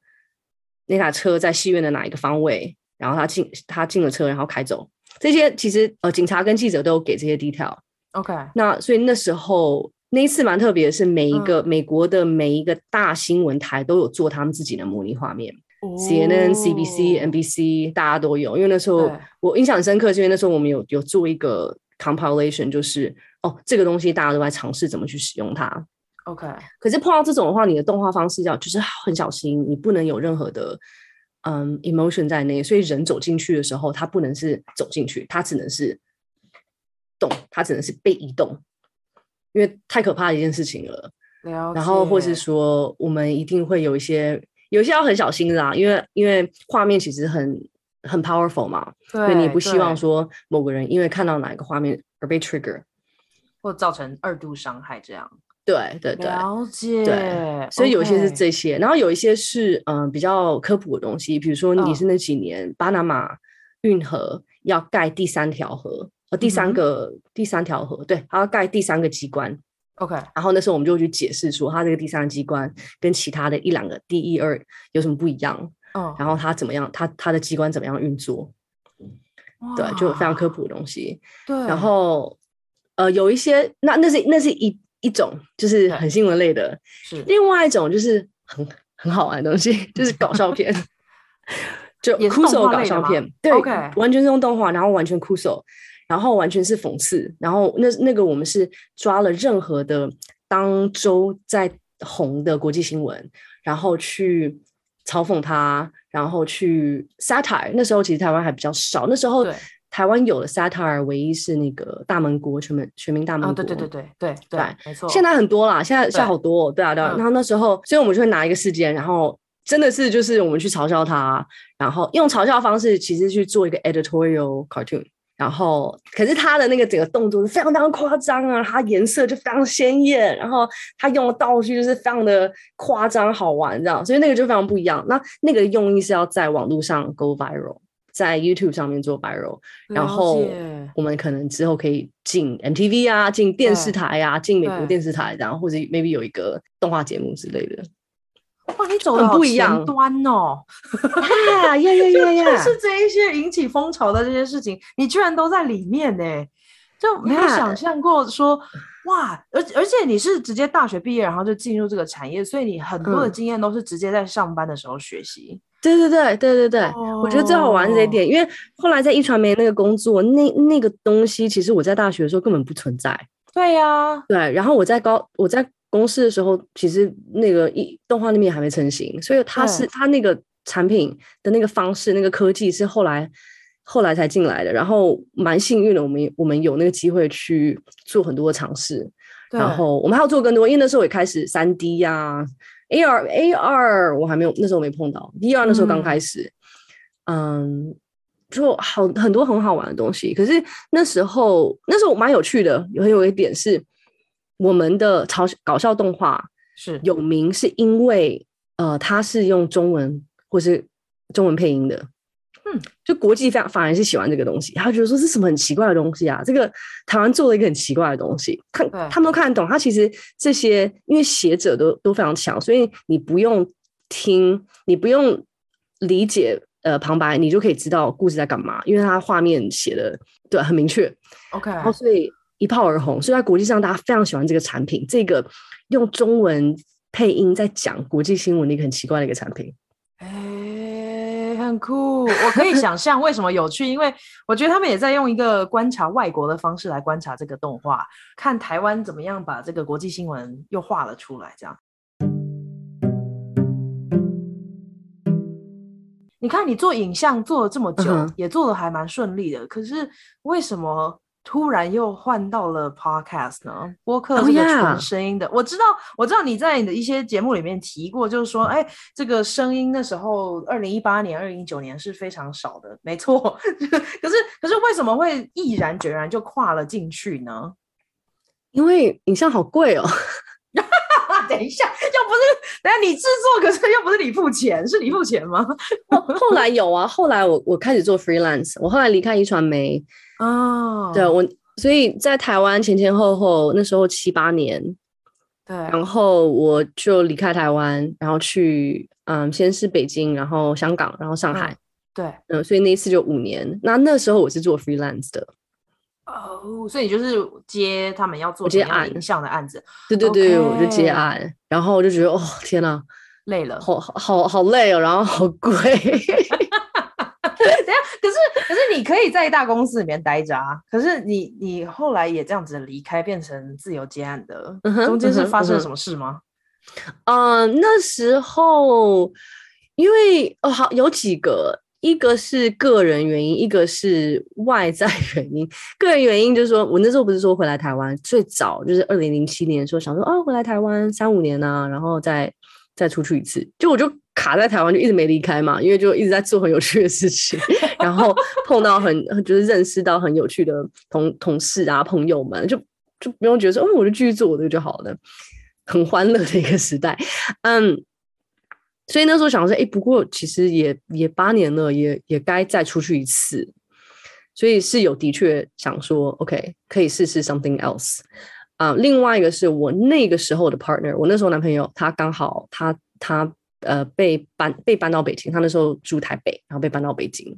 那台车在戏院的哪一个方位，然后他进他进了车然后开走。这些其实呃，警察跟记者都有给这些 detail。OK，那所以那时候那一次蛮特别的是，每一个、嗯、美国的每一个大新闻台都有做他们自己的模拟画面、哦、CNN、CBC、NBC 大家都有。因为那时候我印象很深刻，是因为那时候我们有有做一个 compilation，就是哦，这个东西大家都在尝试怎么去使用它。OK，可是碰到这种的话，你的动画方式要就是很小心，你不能有任何的。嗯、um，emotion 在内，所以人走进去的时候，他不能是走进去，他只能是动，他只能是被移动，因为太可怕的一件事情了。然后，或是说，我们一定会有一些，有一些要很小心的啊，因为因为画面其实很很 powerful 嘛，对，你也不希望说某个人因为看到哪一个画面而被 trigger，或造成二度伤害这样。对对对，了解。对，所以有一些是这些.然后有一些是嗯、呃、比较科普的东西，比如说你是那几年、oh. 巴拿马运河要盖第三条河，呃第三个、mm -hmm. 第三条河，对，它要盖第三个机关。OK，然后那时候我们就会去解释说，它这个第三个机关跟其他的一两个第一二有什么不一样。嗯、oh.，然后它怎么样，它它的机关怎么样运作.对，就有非常科普的东西。对，然后呃有一些那那是那是一。一种就是很新闻类的，是另外一种就是很很好玩的东西，<laughs> 就是搞笑片，<laughs> 就酷手搞笑片，对，okay. 完全是用动画，然后完全酷手，然后完全是讽刺，然后那那个我们是抓了任何的当周在红的国际新闻，然后去嘲讽他，然后去 satire，那时候其实台湾还比较少，那时候。台湾有的 satire 唯一是那个大闷锅，全民全民大闷锅。哦，对对对对对对，没错。现在很多啦，现在现在好多，哦，对啊对啊。然后那时候，所以我们就会拿一个事件，然后真的是就是我们去嘲笑他，然后用嘲笑方式其实去做一个 editorial cartoon。然后可是他的那个整个动作是非常非常夸张啊，他颜色就非常鲜艳，然后他用的道具就是非常的夸张好玩这样，所以那个就非常不一样。那那个用意是要在网络上 go viral。在 YouTube 上面做 viral，然后我们可能之后可以进 MTV 啊，进电视台啊，进美国电视台，然后或者 maybe 有一个动画节目之类的。哇，你走的很不一样端哦！<laughs> 呀呀呀呀！就是这一些引起风潮的这些事情，你居然都在里面呢，就没有想象过说哇！而而且你是直接大学毕业，然后就进入这个产业，所以你很多的经验都是直接在上班的时候学习。对对对对对对，oh. 我觉得最好玩的这一点，因为后来在一传媒那个工作，那那个东西其实我在大学的时候根本不存在。对呀、啊，对。然后我在高我在公司的时候，其实那个一动画那边还没成型，所以它是它那个产品的那个方式，那个科技是后来后来才进来的。然后蛮幸运的，我们我们有那个机会去做很多的尝试。然后我们还要做更多，因为那时候也开始三 D 呀、啊。A R A R 我还没有，那时候没碰到。V R 那时候刚开始，嗯，嗯，就好很多很好玩的东西。可是那时候那时候蛮有趣的，有很有一点是我们的嘲搞笑动画是有名，是因为呃，它是用中文或是中文配音的。嗯，就国际反反而是喜欢这个东西，他觉得说是什么很奇怪的东西啊？这个台湾做了一个很奇怪的东西，看他们都看得懂。他其实这些因为写者都都非常强，所以你不用听，你不用理解呃旁白，你就可以知道故事在干嘛，因为他画面写的对很明确。OK，然后所以一炮而红，所以在国际上大家非常喜欢这个产品，这个用中文配音在讲国际新闻的一个很奇怪的一个产品。很酷，我可以想象为什么有趣，因为我觉得他们也在用一个观察外国的方式来观察这个动画，看台湾怎么样把这个国际新闻又画了出来。这样，你看你做影像做了这么久，嗯、也做的还蛮顺利的，可是为什么？突然又换到了 podcast 呢？播客这个纯声音的，oh. 我知道，我知道你在你的一些节目里面提过，就是说，哎，这个声音那时候，二零一八年、二零一九年是非常少的，没错。<laughs> 可是，可是为什么会毅然决然就跨了进去呢？因为影像好贵哦。<laughs> 等一下，又不是，等下你制作，可是又不是你付钱，是你付钱吗？后后来有啊，后来我我开始做 freelance，我后来离开一传媒。哦、oh.，对我，所以在台湾前前后后那时候七八年，对，然后我就离开台湾，然后去嗯，先是北京，然后香港，然后上海，对，嗯，所以那一次就五年。那那时候我是做 freelance 的，哦、oh,，所以你就是接他们要做接案影像的案子，对对对我就接？案，然后我就觉得哦天哪，累了，好好好累哦，然后好贵。你可以在大公司里面待着啊。可是你，你后来也这样子离开，变成自由接案的，中间是发生了什么事吗？嗯，嗯，那时候因为哦，好有几个，一个是个人原因，一个是外在原因。个人原因就是说，我那时候不是说回来台湾，最早就是二零零七年说想说啊，回来台湾三五年呢，啊，然后再再出去一次，就我就。卡在台湾，就一直没离开嘛，因为就一直在做很有趣的事情，<laughs> 然后碰到很就是认识到很有趣的同同事啊朋友们，就就不用觉得说，哦，我就继续做我这个就好了，很欢乐的一个时代，<laughs> 嗯，所以那时候想说，哎，不过其实也也八年了，也也该再出去一次，所以是有的确想说，OK，可以试试 something else。啊，另外一个是我那个时候的 partner，我那时候男朋友他刚好他他呃被搬被搬到北京，他那时候住台北，然后被搬到北京，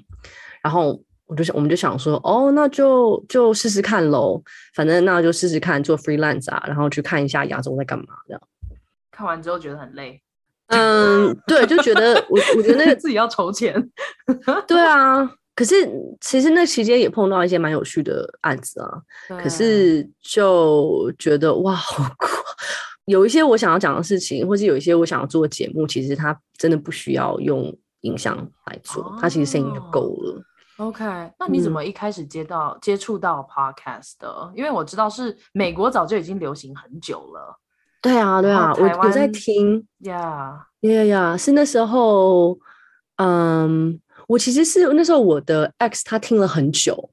然后我就想我们就想说，哦，那就就试试看喽，反正那就试试看做 freelance 啊，然后去看一下亚洲在干嘛这样。看完之后觉得很累，嗯，对，就觉得我我觉得那个 <laughs> 自己要筹钱，对啊。可是其实那期间也碰到一些蛮有趣的案子啊，可是就觉得哇，好酷！有一些我想要讲的事情，或是有一些我想要做的节目，其实它真的不需要用影像来做，它其实声音就够了。OK，那你怎么一开始接到、嗯、接触到 Podcast 的？因为我知道是美国早就已经流行很久了。对啊，对啊，我我在听，Yeah，Yeah Yeah，，是那时候，嗯。我其实是那时候我的 ex 他听了很久，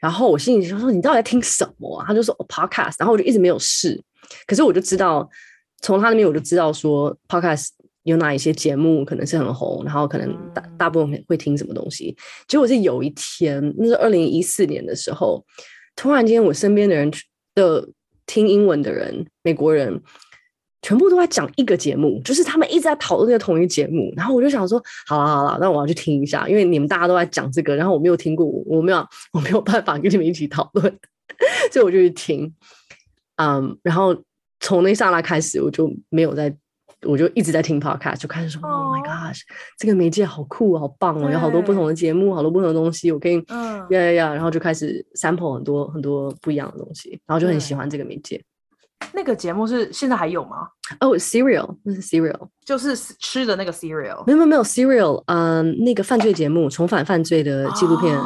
然后我心里就说，你到底在听什么啊？他就说 podcast，然后我就一直没有试。可是我就知道，从他那边我就知道说 podcast 有哪一些节目可能是很红，然后可能大大部分会听什么东西。结果是有一天，那是二零一四年的时候，突然间我身边的人的听英文的人，美国人。全部都在讲一个节目，就是他们一直在讨论这个同一个节目，然后我就想说，好了好了，那我要去听一下，因为你们大家都在讲这个，然后我没有听过，我没有 <laughs> 我没有办法跟你们一起讨论，<laughs> 所以我就去听，嗯、um，然后从那一刹那开始，我就没有在，我就一直在听 podcast，就开始说，Oh my gosh，这个媒介好酷，好棒哦，有好多不同的节目，好多不同的东西，我可以，嗯，呀呀呀，然后就开始 sample 很多很多不一样的东西，然后就很喜欢这个媒介。那个节目是现在还有吗？哦、oh，Serial，那是 Serial，就是吃的那个 Serial。没有没有没有 Serial，嗯，那个犯罪节目，重返犯罪的纪录片。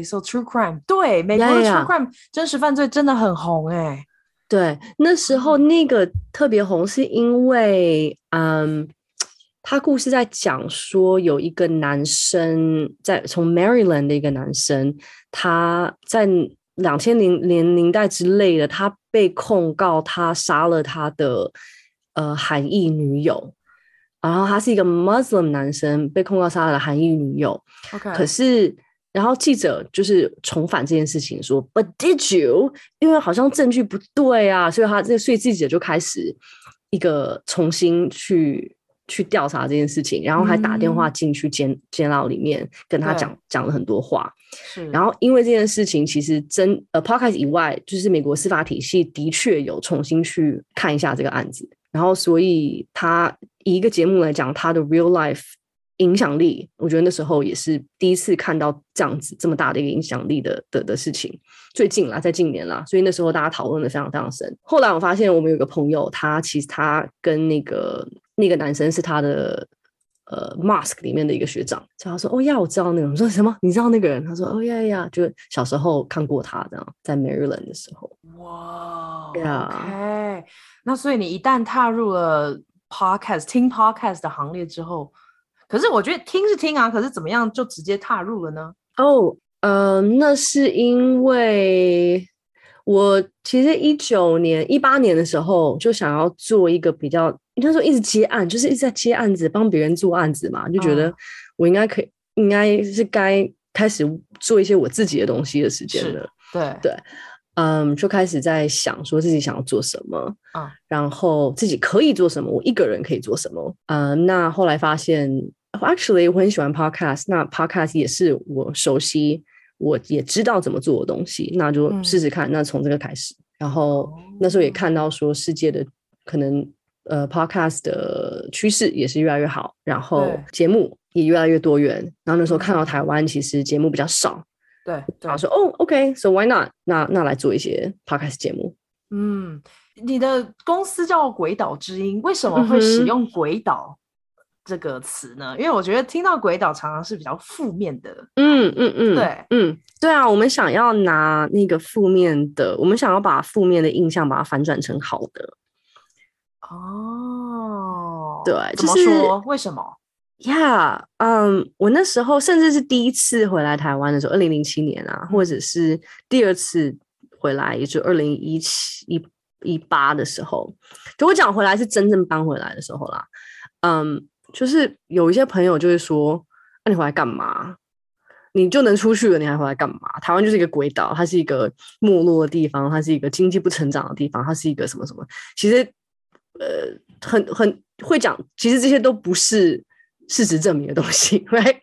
哦、oh，OK，So True Crime，对，美国的 True Crime 真实犯罪真的很红哎、欸。对，那时候那个特别红，是因为嗯，他故事在讲说有一个男生在从 Maryland 的一个男生，他在。两千零年年代之类的，他被控告他杀了他的呃韩裔女友，然后他是一个 Muslim 男生，被控告杀了韩裔女友。可是然后记者就是重返这件事情说，But did you？因为好像证据不对啊，所以他这个所以记者就开始一个重新去。去调查这件事情，然后还打电话进去监监牢里面跟他讲讲了很多话。是，然后因为这件事情，其实真呃 Podcast 以外，就是美国司法体系的确有重新去看一下这个案子。然后，所以他以一个节目来讲，他的 real life 影响力，我觉得那时候也是第一次看到这样子这么大的一个影响力的的的事情。最近啦，在近年啦，所以那时候大家讨论的非常非常深。后来我发现，我们有个朋友，他其实他跟那个。那个男生是他的呃 Mosque 里面的一个学长，所以他说：“哦呀，我知道那个人。”我说：“什么？你知道那个人？”他说：“哦呀呀，就小时候看过他这样，在 Maryland 的时候。”哇，OK。那所以你一旦踏入了 Podcast 听 Podcast 的行列之后，可是我觉得听是听啊，可是怎么样就直接踏入了呢？哦，呃，那是因为我其实一九年、一八年的时候就想要做一个比较。那时候一直接案，就是一直在接案子，帮别人做案子嘛，就觉得我应该可以，嗯、应该是该开始做一些我自己的东西的时间了。对对，嗯，就开始在想说自己想要做什么，嗯，然后自己可以做什么，我一个人可以做什么，嗯，那后来发现，actually 我很喜欢 podcast，那 podcast 也是我熟悉，我也知道怎么做的东西，那就试试看，嗯、那从这个开始，然后那时候也看到说世界的可能。呃，Podcast 的趋势也是越来越好，然后节目也越来越多元。然后那时候看到台湾其实节目比较少，对，然后说哦，OK，So why not？那那来做一些 Podcast 节目。嗯，你的公司叫鬼岛之音，为什么会使用鬼岛这个词呢？嗯、因为我觉得听到鬼岛常常是比较负面的。嗯嗯嗯，对，嗯对啊，我们想要拿那个负面的，我们想要把负面的印象把它反转成好的。哦对，怎么说？就是、为什么？呀，嗯，我那时候甚至是第一次回来台湾的时候，二零零七年啊，或者是第二次回来，也就二零一七一一八的时候，就我讲回来是真正搬回来的时候啦。嗯，就是有一些朋友就会说：“那、你回来干嘛？你就能出去了，你还回来干嘛？台湾就是一个鬼岛，它是一个没落的地方，它是一个经济不成长的地方，它是一个什么什么？其实，呃，很很会讲，其实这些都不是。”事实证明的东西，<laughs> right？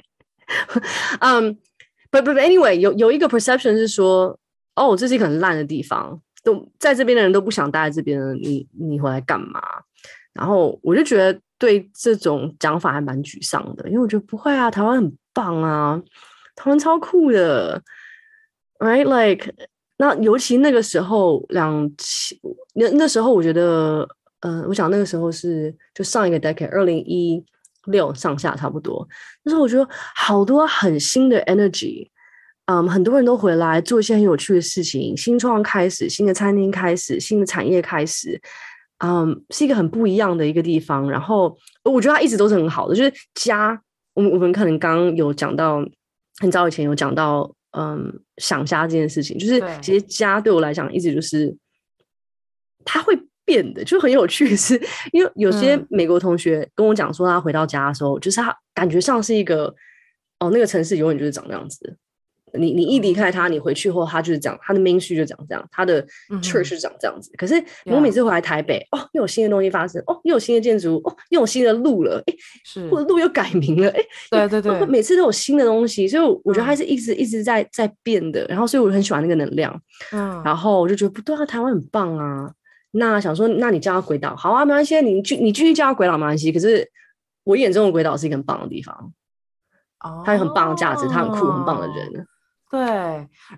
<laughs> 嗯、um,，but but anyway，有有一个 perception 是说，哦，这是一个很烂的地方，都在这边的人都不想待在这边，你你回来干嘛？然后我就觉得对这种讲法还蛮沮丧的，因为我觉得不会啊，台湾很棒啊，台湾超酷的，right？Like，那尤其那个时候两千那那时候，我觉得，嗯、我想那个时候是就上一个 decade，二零一。六上下差不多，但是我觉得好多很新的 energy，嗯，很多人都回来做一些很有趣的事情，新创开始，新的餐厅开始，新的产业开始，嗯，是一个很不一样的一个地方。然后我觉得它一直都是很好的，就是家。我们我们可能刚刚有讲到，很早以前有讲到，嗯，想家这件事情，就是其实家对我来讲一直就是，它会。变的就很有趣是，是因为有些美国同学跟我讲说，他回到家的时候，嗯、就是他感觉像是一个哦，那个城市永远就是长那样子。你你一离开他，你回去后，他就是讲他的 main street 就长这样，他的 church 是长这样子。嗯、可是我每次回来台北，嗯、哦，又有新的东西发生，哦，又有新的建筑物，哦，又有新的路了，哎，是，或者路又改名了，哎，对对对，每次都有新的东西，所以我觉得他是一直一直在在变的。然后，所以我很喜欢那个能量，嗯，然后我就觉得不对啊，台湾很棒啊。那想说，那你叫他鬼岛好啊，没关系，你继你继续叫他鬼岛没关系。可是我眼中的鬼岛是一个很棒的地方，哦，他有很棒的价值，他很酷，很棒的人。对，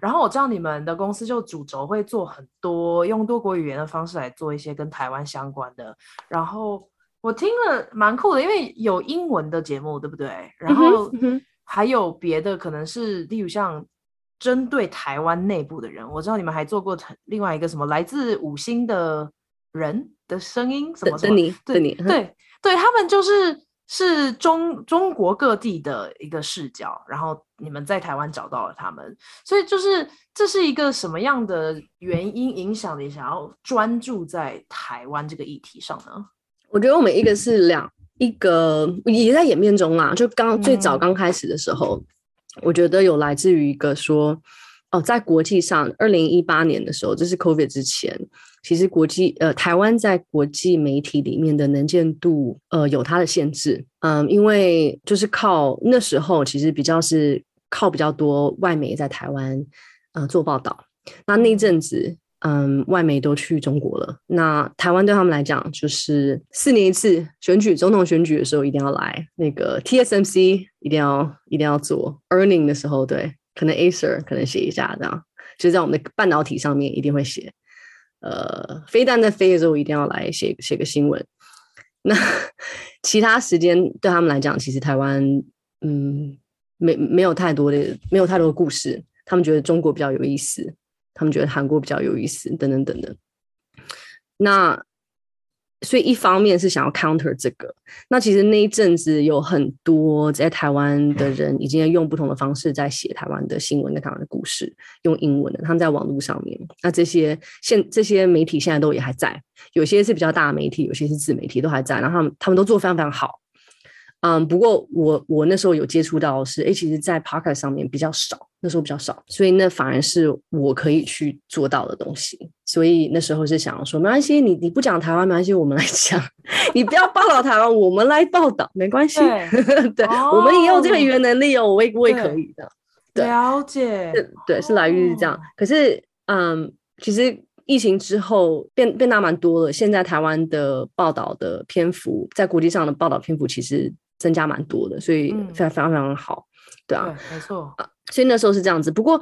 然后我知道你们的公司就主轴会做很多用多国语言的方式来做一些跟台湾相关的。然后我听了蛮酷的，因为有英文的节目，对不对？然后还有别的，可能是例如像。针对台湾内部的人，我知道你们还做过另外一个什么来自五星的人的声音，什么什么，你对你对对，他们就是是中中国各地的一个视角，然后你们在台湾找到了他们，所以就是这是一个什么样的原因影响你想要专注在台湾这个议题上呢？我觉得我们一个是两一个也在演变中啦，就刚最早刚开始的时候。嗯我觉得有来自于一个说，哦，在国际上，二零一八年的时候，这是 COVID 之前，其实国际呃台湾在国际媒体里面的能见度呃有它的限制，嗯，因为就是靠那时候其实比较是靠比较多外媒在台湾呃做报道，那那阵子。嗯，外媒都去中国了。那台湾对他们来讲，就是四年一次选举，总统选举的时候一定要来。那个 TSMC 一定要一定要做 earning 的时候，对，可能 Acer 可能写一下这样，就是在我们的半导体上面一定会写。呃，飞弹在飞的时候一定要来写写个新闻。<laughs> 那其他时间对他们来讲，其实台湾嗯没没有太多的没有太多的故事，他们觉得中国比较有意思。他们觉得韩国比较有意思，等等等等。那所以一方面是想要 counter 这个，那其实那一阵子有很多在台湾的人已经用不同的方式在写台湾的新闻跟台湾的故事，用英文的，他们在网络上面。那这些现这些媒体现在都也还在，有些是比较大的媒体，有些是自媒体都还在，然后他们他们都做非常非常好。嗯，不过我我那时候有接触到是，哎，其实，在 Podcast 上面比较少，那时候比较少，所以那反而是我可以去做到的东西。所以那时候是想要说，没关系，你你不讲台湾没关系，我们来讲，<laughs> 你不要报道台湾，我们来报道，没关系。对，<laughs> 对哦、我们也有这个语言能力哦，我也我也可以的。对，了解。对，是来源于这样。可是，嗯，其实疫情之后变变大蛮多了。现在台湾的报道的篇幅，在国际上的报道篇幅，其实。增加蛮多的，所以非常非常非常好，嗯、对啊，对没错啊，所以那时候是这样子。不过，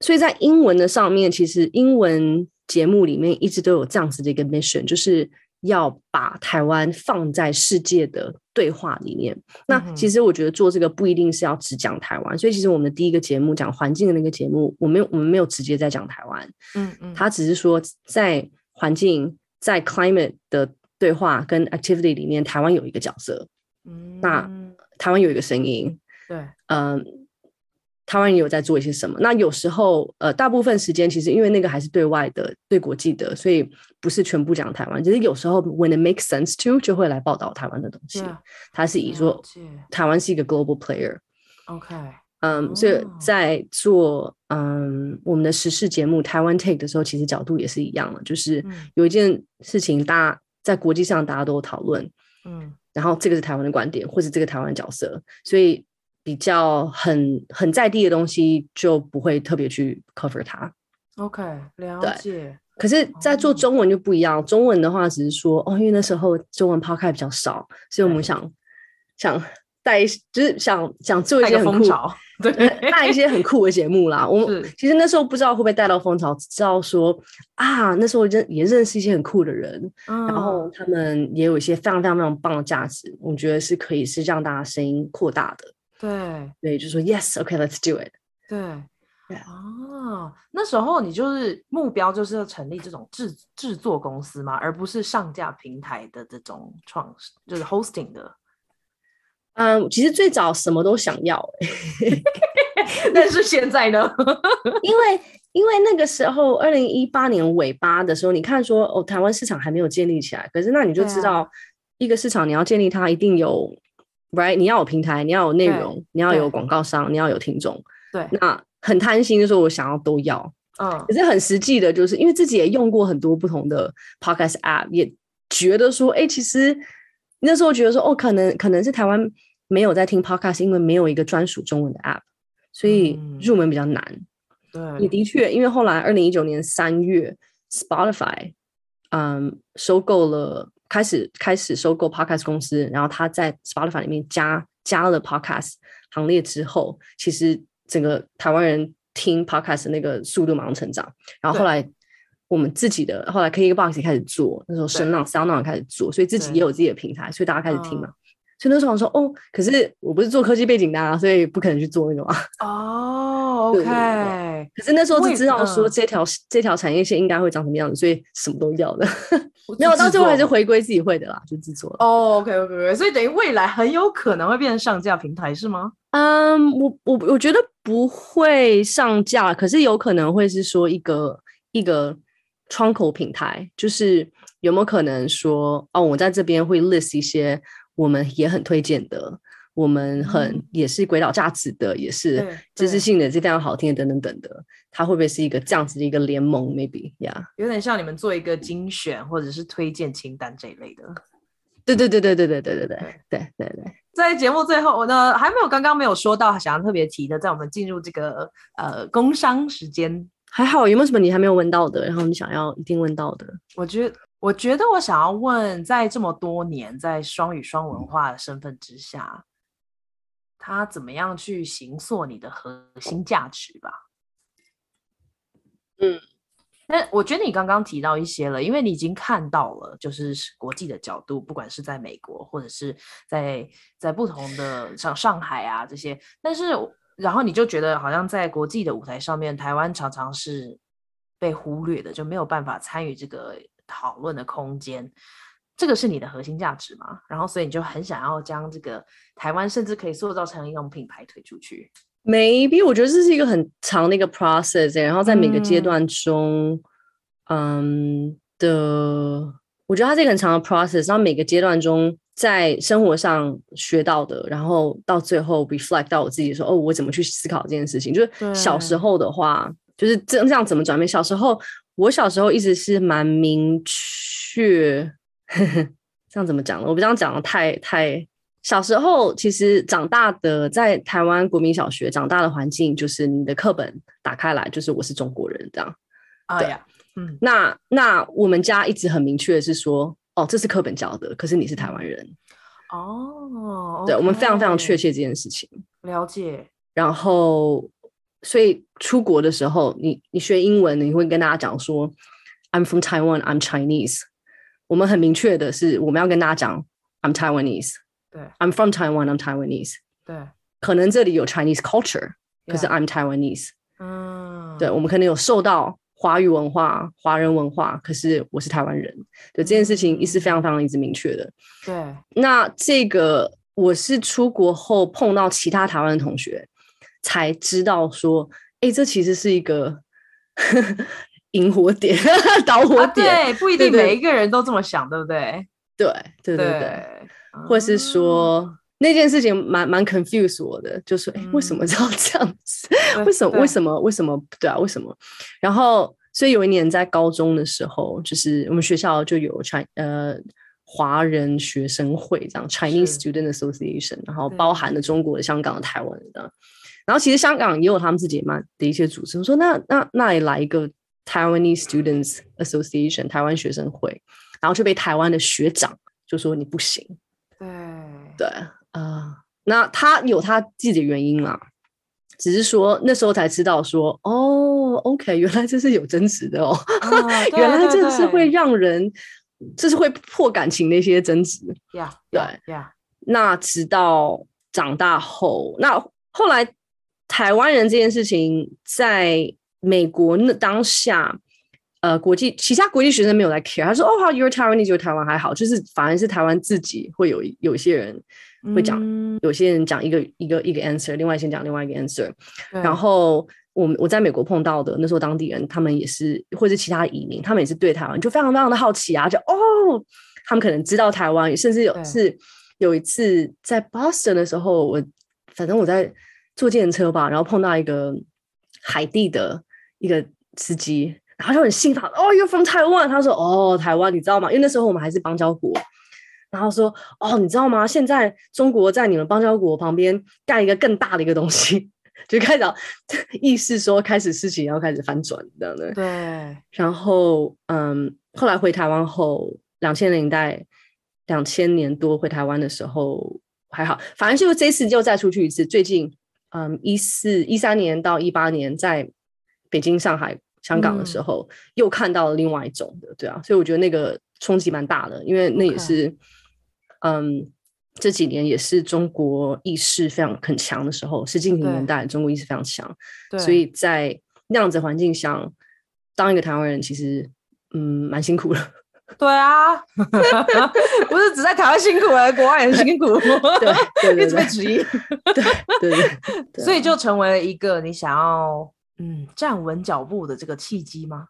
所以在英文的上面，其实英文节目里面一直都有这样子的一个 mission，就是要把台湾放在世界的对话里面。嗯、那其实我觉得做这个不一定是要只讲台湾，所以其实我们的第一个节目讲环境的那个节目，我没有我们没有直接在讲台湾，嗯嗯，他只是说在环境在 climate 的。对话跟 activity 里面，台湾有一个角色，嗯，那台湾有一个声音，对，嗯，台湾也有在做一些什么？那有时候，呃，大部分时间其实因为那个还是对外的、对国际的，所以不是全部讲台湾。其实有时候 when it makes sense to 就会来报道台湾的东西。它是以说台湾是一个 global player。OK，嗯，所以在做嗯我们的时事节目台湾 Take 的时候，其实角度也是一样的，就是有一件事情大家在国际上大家都有讨论，嗯，然后这个是台湾的观点，或是这个台湾的角色，所以。比较很很在地的东西就不会特别去 cover 它。OK，了解。可是，在做中文就不一样。中文的话，只是说哦，因为那时候中文 podcast 比较少，所以我们想想带，就是想想做一些很酷，对，带一些很酷的节目啦。<laughs> 我们其实那时候不知道会不会带到风潮，只知道说啊，那时候认也认识一些很酷的人，嗯，然后他们也有一些非常非常非常棒的价值，我觉得是可以是让大家声音扩大的。对对，就说 Yes，OK，Let's、okay, do it。对.啊，那时候你就是目标就是要成立这种制制作公司嘛？而不是上架平台的这种创，就是 hosting 的。嗯，其实最早什么都想要，<laughs> 但是现在呢？因为因为那个时候二零一八年尾巴的时候，你看说哦，台湾市场还没有建立起来，可是那你就知道一个市场你要建立它一定有。Right，你要有平台，你要有内容，你要有广告商，你要有听众。对，那很贪心的时候，我想要都要。嗯，可是很实际的，就是因为自己也用过很多不同的 podcast app，也觉得说，哎、欸，其实那时候觉得说，哦，可能可能是台湾没有在听 podcast，因为没有一个专属中文的 app，所以入门比较难。嗯、对，也的确，因为后来二零一九年三月，Spotify，嗯，收购了。开始开始收购 Podcast 公司，然后他在 Spotify 里面加加了 Podcast 行列之后，其实整个台湾人听 Podcast 的那个速度马上成长。然后后来我们自己的后来 KKBOX 也开始做，那时候声浪 SoundOn 开始做，所以自己也有自己的平台，所以大家开始听嘛。所以那时候我说哦，可是我不是做科技背景的啊，所以不可能去做那个嘛。哦、oh，OK。可是那时候只知道说这条这条产业线应该会长什么样子，所以什么都要的。<laughs> 没有，到最后还是回归自己会的啦，就制作。哦、oh，OK，OK，OK。所以等于未来很有可能会变成上架平台是吗？嗯，我我我觉得不会上架，可是有可能会是说一个一个窗口平台，就是有没有可能说哦，我在这边会 list 一些。我们也很推荐的，我们很、嗯、也是鬼佬价值的，也是知识性的，是非常好听的，等等等的。它会不会是一个这样子的一个联盟？Maybe，呀、yeah，有点像你们做一个精选或者是推荐清单这一类的。对对对对对对对对对对对对。在节目最后，我呢还没有刚刚没有说到想要特别提的，在我们进入这个呃工商时间，还好有没有什么你还没有问到的，然后你想要一定问到的？我觉得。我觉得我想要问，在这么多年在双语双文化的身份之下，他怎么样去形塑你的核心价值吧？嗯，那我觉得你刚刚提到一些了，因为你已经看到了，就是国际的角度，不管是在美国或者是在在不同的像上海啊这些，但是然后你就觉得好像在国际的舞台上面，台湾常常是被忽略的，就没有办法参与这个。讨论的空间，这个是你的核心价值嘛？然后，所以你就很想要将这个台湾，甚至可以塑造成一种品牌推出去。Maybe 我觉得这是一个很长的一个 process，然后在每个阶段中，嗯，嗯的，我觉得它是一个很长的 process，然后每个阶段中在生活上学到的，然后到最后 reflect 到我自己说，哦，我怎么去思考这件事情？就是小时候的话，就是这这样怎么转变？小时候。我小时候一直是蛮明确，<laughs> 这样怎么讲呢？我不这样讲的太太。小时候其实长大的在台湾国民小学长大的环境，就是你的课本打开来就是我是中国人这样。啊呀，嗯，那那我们家一直很明确的是说，哦，这是课本教的，可是你是台湾人。哦，对，我们非常非常确切这件事情。了解。然后。所以出国的时候，你你学英文，你会跟大家讲说，I'm from Taiwan, I'm Chinese。我们很明确的是，我们要跟大家讲，I'm Taiwanese。对，I'm from Taiwan, I'm Taiwanese。对，可能这里有 Chinese culture，可是 I'm Taiwanese。嗯，对，我们可能有受到华语文化、华人文化，可是我是台湾人，对这件事情一是非常非常一直明确的。对，那这个我是出国后碰到其他台湾的同学，才知道说，哎，这其实是一个引火点、<laughs> 导火点、啊，对，不一定每一个人都这么想，对不对？对，对，对，对，对，或是说。嗯那件事情蛮蛮 confuse 我的，就说，哎，为什么要这样子？<laughs> 嗯、为什么？为什么？为什么？对啊，为什么？然后，所以有一年在高中的时候，就是我们学校就有 Ch 呃华人学生会这样 Chinese Student Association，然后包含了中国的、香港的、台湾的。然后其实香港也有他们自己蛮的一些组织。我说那那那也来一个 Taiwanese Students Association 台湾学生会，然后就被台湾的学长就说你不行。对对。啊、呃，那他有他自己的原因啦，只是说那时候才知道说，哦，OK，原来这是有争执的哦，哦 <laughs> 原来这是会让人，这是会破感情的一些争执。Yeah, 对，yeah. 那直到长大后，那后来台湾人这件事情在美国那当下。呃，国际其他国际学生没有来 care，他说：“哦，好，you're Taiwanese，就台湾还好，就是反而是台湾自己会有有一些人会讲，嗯、有些人讲一个一个一个 answer，另外先讲另外一个 answer。然后我我在美国碰到的那时候当地人，他们也是或者其他移民，他们也是对台湾就非常非常的好奇啊，就哦，他们可能知道台湾，甚至有是有一次在 Boston 的时候，我反正我在坐电车吧，然后碰到一个海地的一个司机。”然后就很兴奋，哦，You're from Taiwan？他说，哦，台湾，你知道吗？因为那时候我们还是邦交国。然后说，哦，你知道吗？现在中国在你们邦交国旁边盖一个更大的一个东西，就开始 <laughs> 意识说，开始事情要开始翻转这样的。对。然后，嗯，后来回台湾后，两千年代，两千年多回台湾的时候还好，反正就这次就再出去一次。最近，嗯，一四一三年到一八年，在北京、上海。香港的时候，又看到了另外一种的，对啊，所以我觉得那个冲击蛮大的，因为那也是.嗯，这几年也是中国意识非常很强的时候，是近平年代中国意识非常强，所以在那样子环境下，当一个台湾人其实，嗯，蛮辛苦的。<laughs> 对啊，<laughs> 不是只在台湾辛苦，而国外也很辛苦，对，对，对，一直被质疑，对，对，对，对，<laughs> 所以就成为了一个你想要。嗯，站稳脚步的这个契机吗？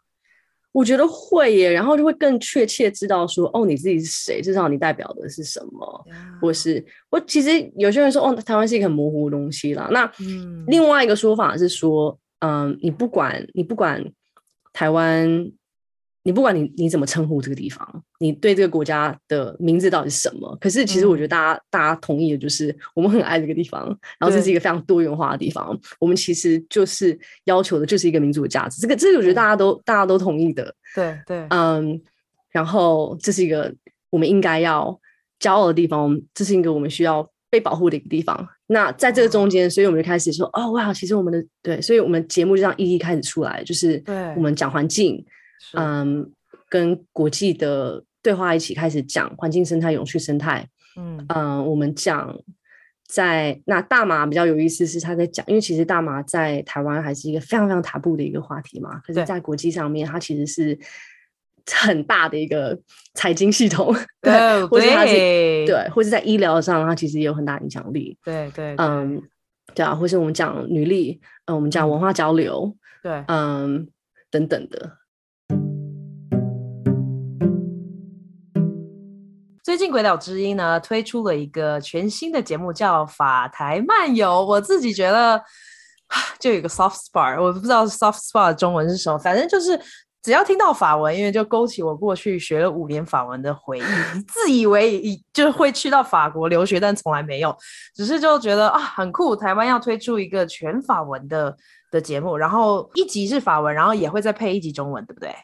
我觉得会耶，然后就会更确切知道说，哦，你自己是谁，至少你代表的是什么，嗯、或是我其实有些人说，哦，台湾是一个很模糊的东西啦。那、嗯、另外一个说法是说，嗯，你不管你不管台湾。你不管你你怎么称呼这个地方，你对这个国家的名字到底是什么？可是其实我觉得大家、嗯、大家同意的就是，我们很爱这个地方，然后这是一个非常多元化的地方。我们其实就是要求的就是一个民族的价值，这个这个我觉得大家都大家都同意的。对对，嗯，然后这是一个我们应该要骄傲的地方，这是一个我们需要被保护的一个地方。那在这个中间，所以我们就开始说，哦哇，其实我们的对，所以我们节目就这样一一开始出来，就是我们讲环境。嗯，跟国际的对话一起开始讲环境生态、永续生态。嗯嗯，我们讲在那大麻比较有意思，是他在讲，因为其实大麻在台湾还是一个非常非常塔布的一个话题嘛。可是，在国际上面，它其实是很大的一个财经系统，<laughs> 对，对或者它是对，或者在医疗上，它其实也有很大影响力。对对，嗯，对啊，或是我们讲女力，嗯，我们讲文化交流，对，嗯，等等的。最近《鬼岛之音》呢推出了一个全新的节目，叫《法台漫游》。我自己觉得，就有个 soft spot，我不知道 soft spot 中文是什么，反正就是只要听到法文，因为就勾起我过去学了五年法文的回忆。自以为以就会去到法国留学，但从来没有，只是就觉得啊很酷。台湾要推出一个全法文的的节目，然后一集是法文，然后也会再配一集中文，对不对？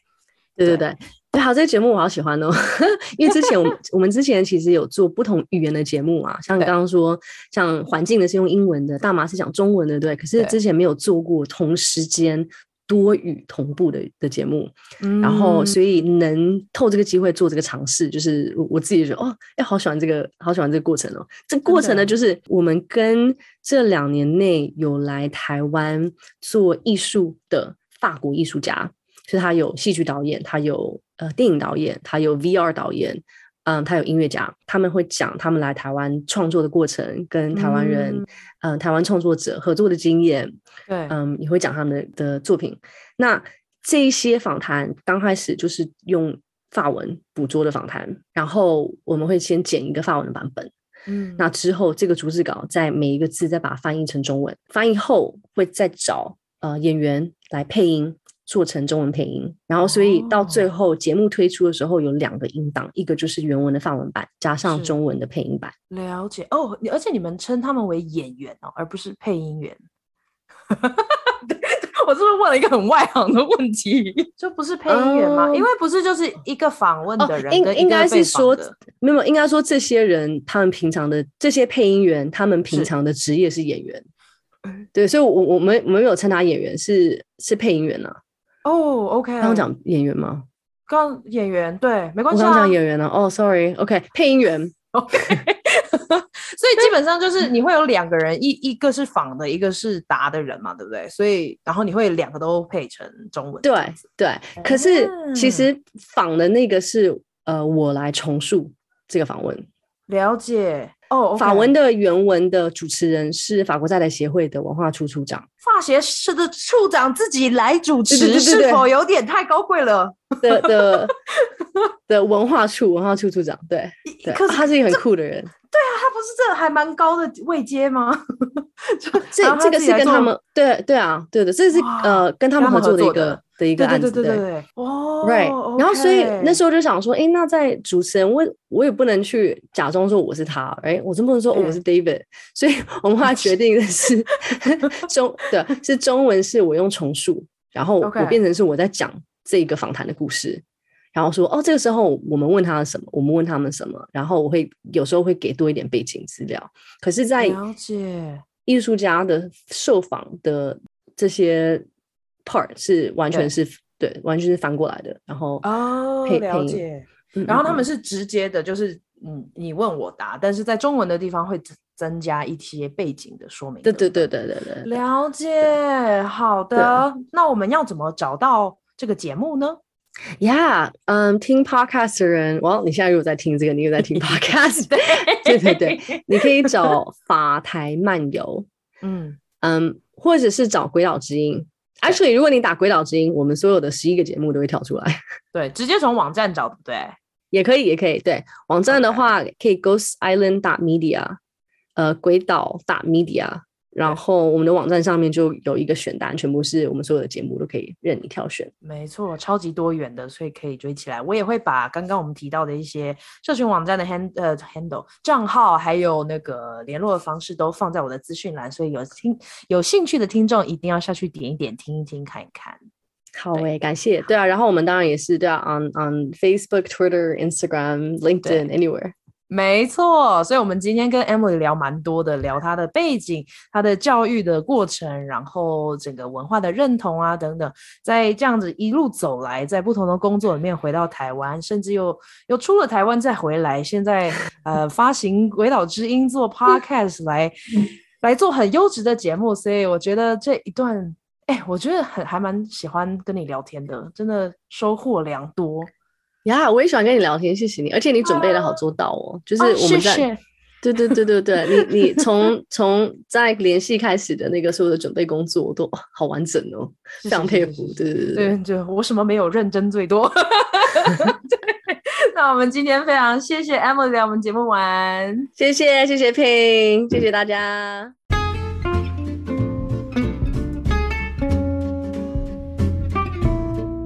对对对。对，好，这个节目我好喜欢哦，<laughs> 因为之前我们 <laughs> 我们之前其实有做不同语言的节目啊，像你刚刚说，像环境的是用英文的，大麻是讲中文的，对。可是之前没有做过同时间多语同步的的节目，嗯，然后所以能透这个机会做这个尝试，就是我自己觉得哦，哎，好喜欢这个，好喜欢这个过程哦。这个过程呢，就是我们跟这两年内有来台湾做艺术的法国艺术家。所以他有戏剧导演，他有呃电影导演，他有 VR 导演，嗯，他有音乐家，他们会讲他们来台湾创作的过程，跟台湾人，嗯、呃，台湾创作者合作的经验，对，嗯，也会讲他们的的作品。那这一些访谈刚开始就是用法文捕捉的访谈，然后我们会先剪一个法文的版本，嗯，那之后这个逐字稿在每一个字再把它翻译成中文，翻译后会再找呃演员来配音，做成中文配音，然后所以到最后节目推出的时候有两个音档，一个就是原文的范文版加上中文的配音版。了解哦，而且你们称他们为演员哦，而不是配音员。<laughs> 我是不是问了一个很外行的问题？<laughs> 就不是配音员吗？嗯、因为不是就是一个访问的人，应应该是说没有，应该说这些人他们平常的这些配音员，他们平常的职业是演员。对，所以我，我我们我们没有称他演员，是是配音员呢、啊。哦、oh,，OK。刚刚讲演员吗？刚演员对，没关系、啊。我刚讲演员呢、啊。哦、oh,，Sorry，OK，、okay, 配音员。OK。<laughs> 所以基本上就是你会有两个人，一一个是仿的，一个是答的人嘛，对不对？所以然后你会两个都配成中文。对对。可是其实仿的那个是呃，我来重述这个访问。了解哦。法文的原文的主持人是法国在台协会的文化处处长。法协社的处长自己来主持，是否有点太高贵了？的的 <laughs> 的文化处文化处处长，对对，可是他是一个很酷的人。对啊，他不是这还蛮高的位阶吗？<laughs> 这这个是跟他们对对啊，对的，这是呃跟他们合作的一个的一个案子，对对对对哦，right。然后所以那时候就想说，哎，那在主持人，我我也不能去假装说我是他，哎，我真不能说我是 David。<laughs> 所以我们后来决定的是 <laughs> 中对，是中文是我用重述，然后我变成是我在讲这个访谈的故事。然后说哦，这个时候我们问他什么，我们问他们什么，然后我会有时候会给多一点背景资料。可是，在了解艺术家的受访的这些 part 是完全是对，对，完全是翻过来的。然后哦，了解。然后他们是直接的，就是嗯，你问我答，但是在中文的地方会增加一些背景的说明。对对对对对对，了解。好的，那我们要怎么找到这个节目呢？Yeah，嗯，听 podcast 的人，哇，你现在又在听这个，你又在听 <laughs> podcast，对对对，你可以找法台漫游，<laughs> 嗯嗯，或者是找鬼岛之音。Actually，如果你打鬼岛之音，我们所有的十一个节目都会跳出来。<laughs> 对，直接从网站找，对不对？也可以，也可以。对，网站的话可以 Ghost Island 打 Media，呃，鬼岛打 Media。然后我们的网站上面就有一个选单，全部是我们所有的节目都可以任你挑选。没错，超级多元的，所以可以追起来。我也会把刚刚我们提到的一些社群网站的 hand 呃 handle 账号，还有那个联络的方式都放在我的资讯栏，所以有听有兴趣的听众一定要下去点一点，听一听，看一看。好诶，感谢。对啊，然后我们当然也是对啊，on on Facebook、Twitter、Instagram、LinkedIn、Anywhere。没错，所以我们今天跟 Emily 聊蛮多的，聊她的背景、她的教育的过程，然后整个文化的认同啊等等，在这样子一路走来，在不同的工作里面回到台湾，甚至又又出了台湾再回来，现在呃发行《鬼岛之音》做 <laughs> Podcast 来来做很优质的节目，所以我觉得这一段，哎，我觉得很还蛮喜欢跟你聊天的，真的收获良多。呀，yeah, 我也喜欢跟你聊天，谢谢你，而且你准备的好周到哦，啊、就是我们在，对对对对对，你你 <laughs> 从从在联系开始的那个所有的准备工作都好完整哦，非常佩服，对对对对，就我什么没有认真最多，<laughs> 对，那我们今天非常谢谢 Emily 来我们节目玩，谢谢谢谢 Ping，谢谢大家。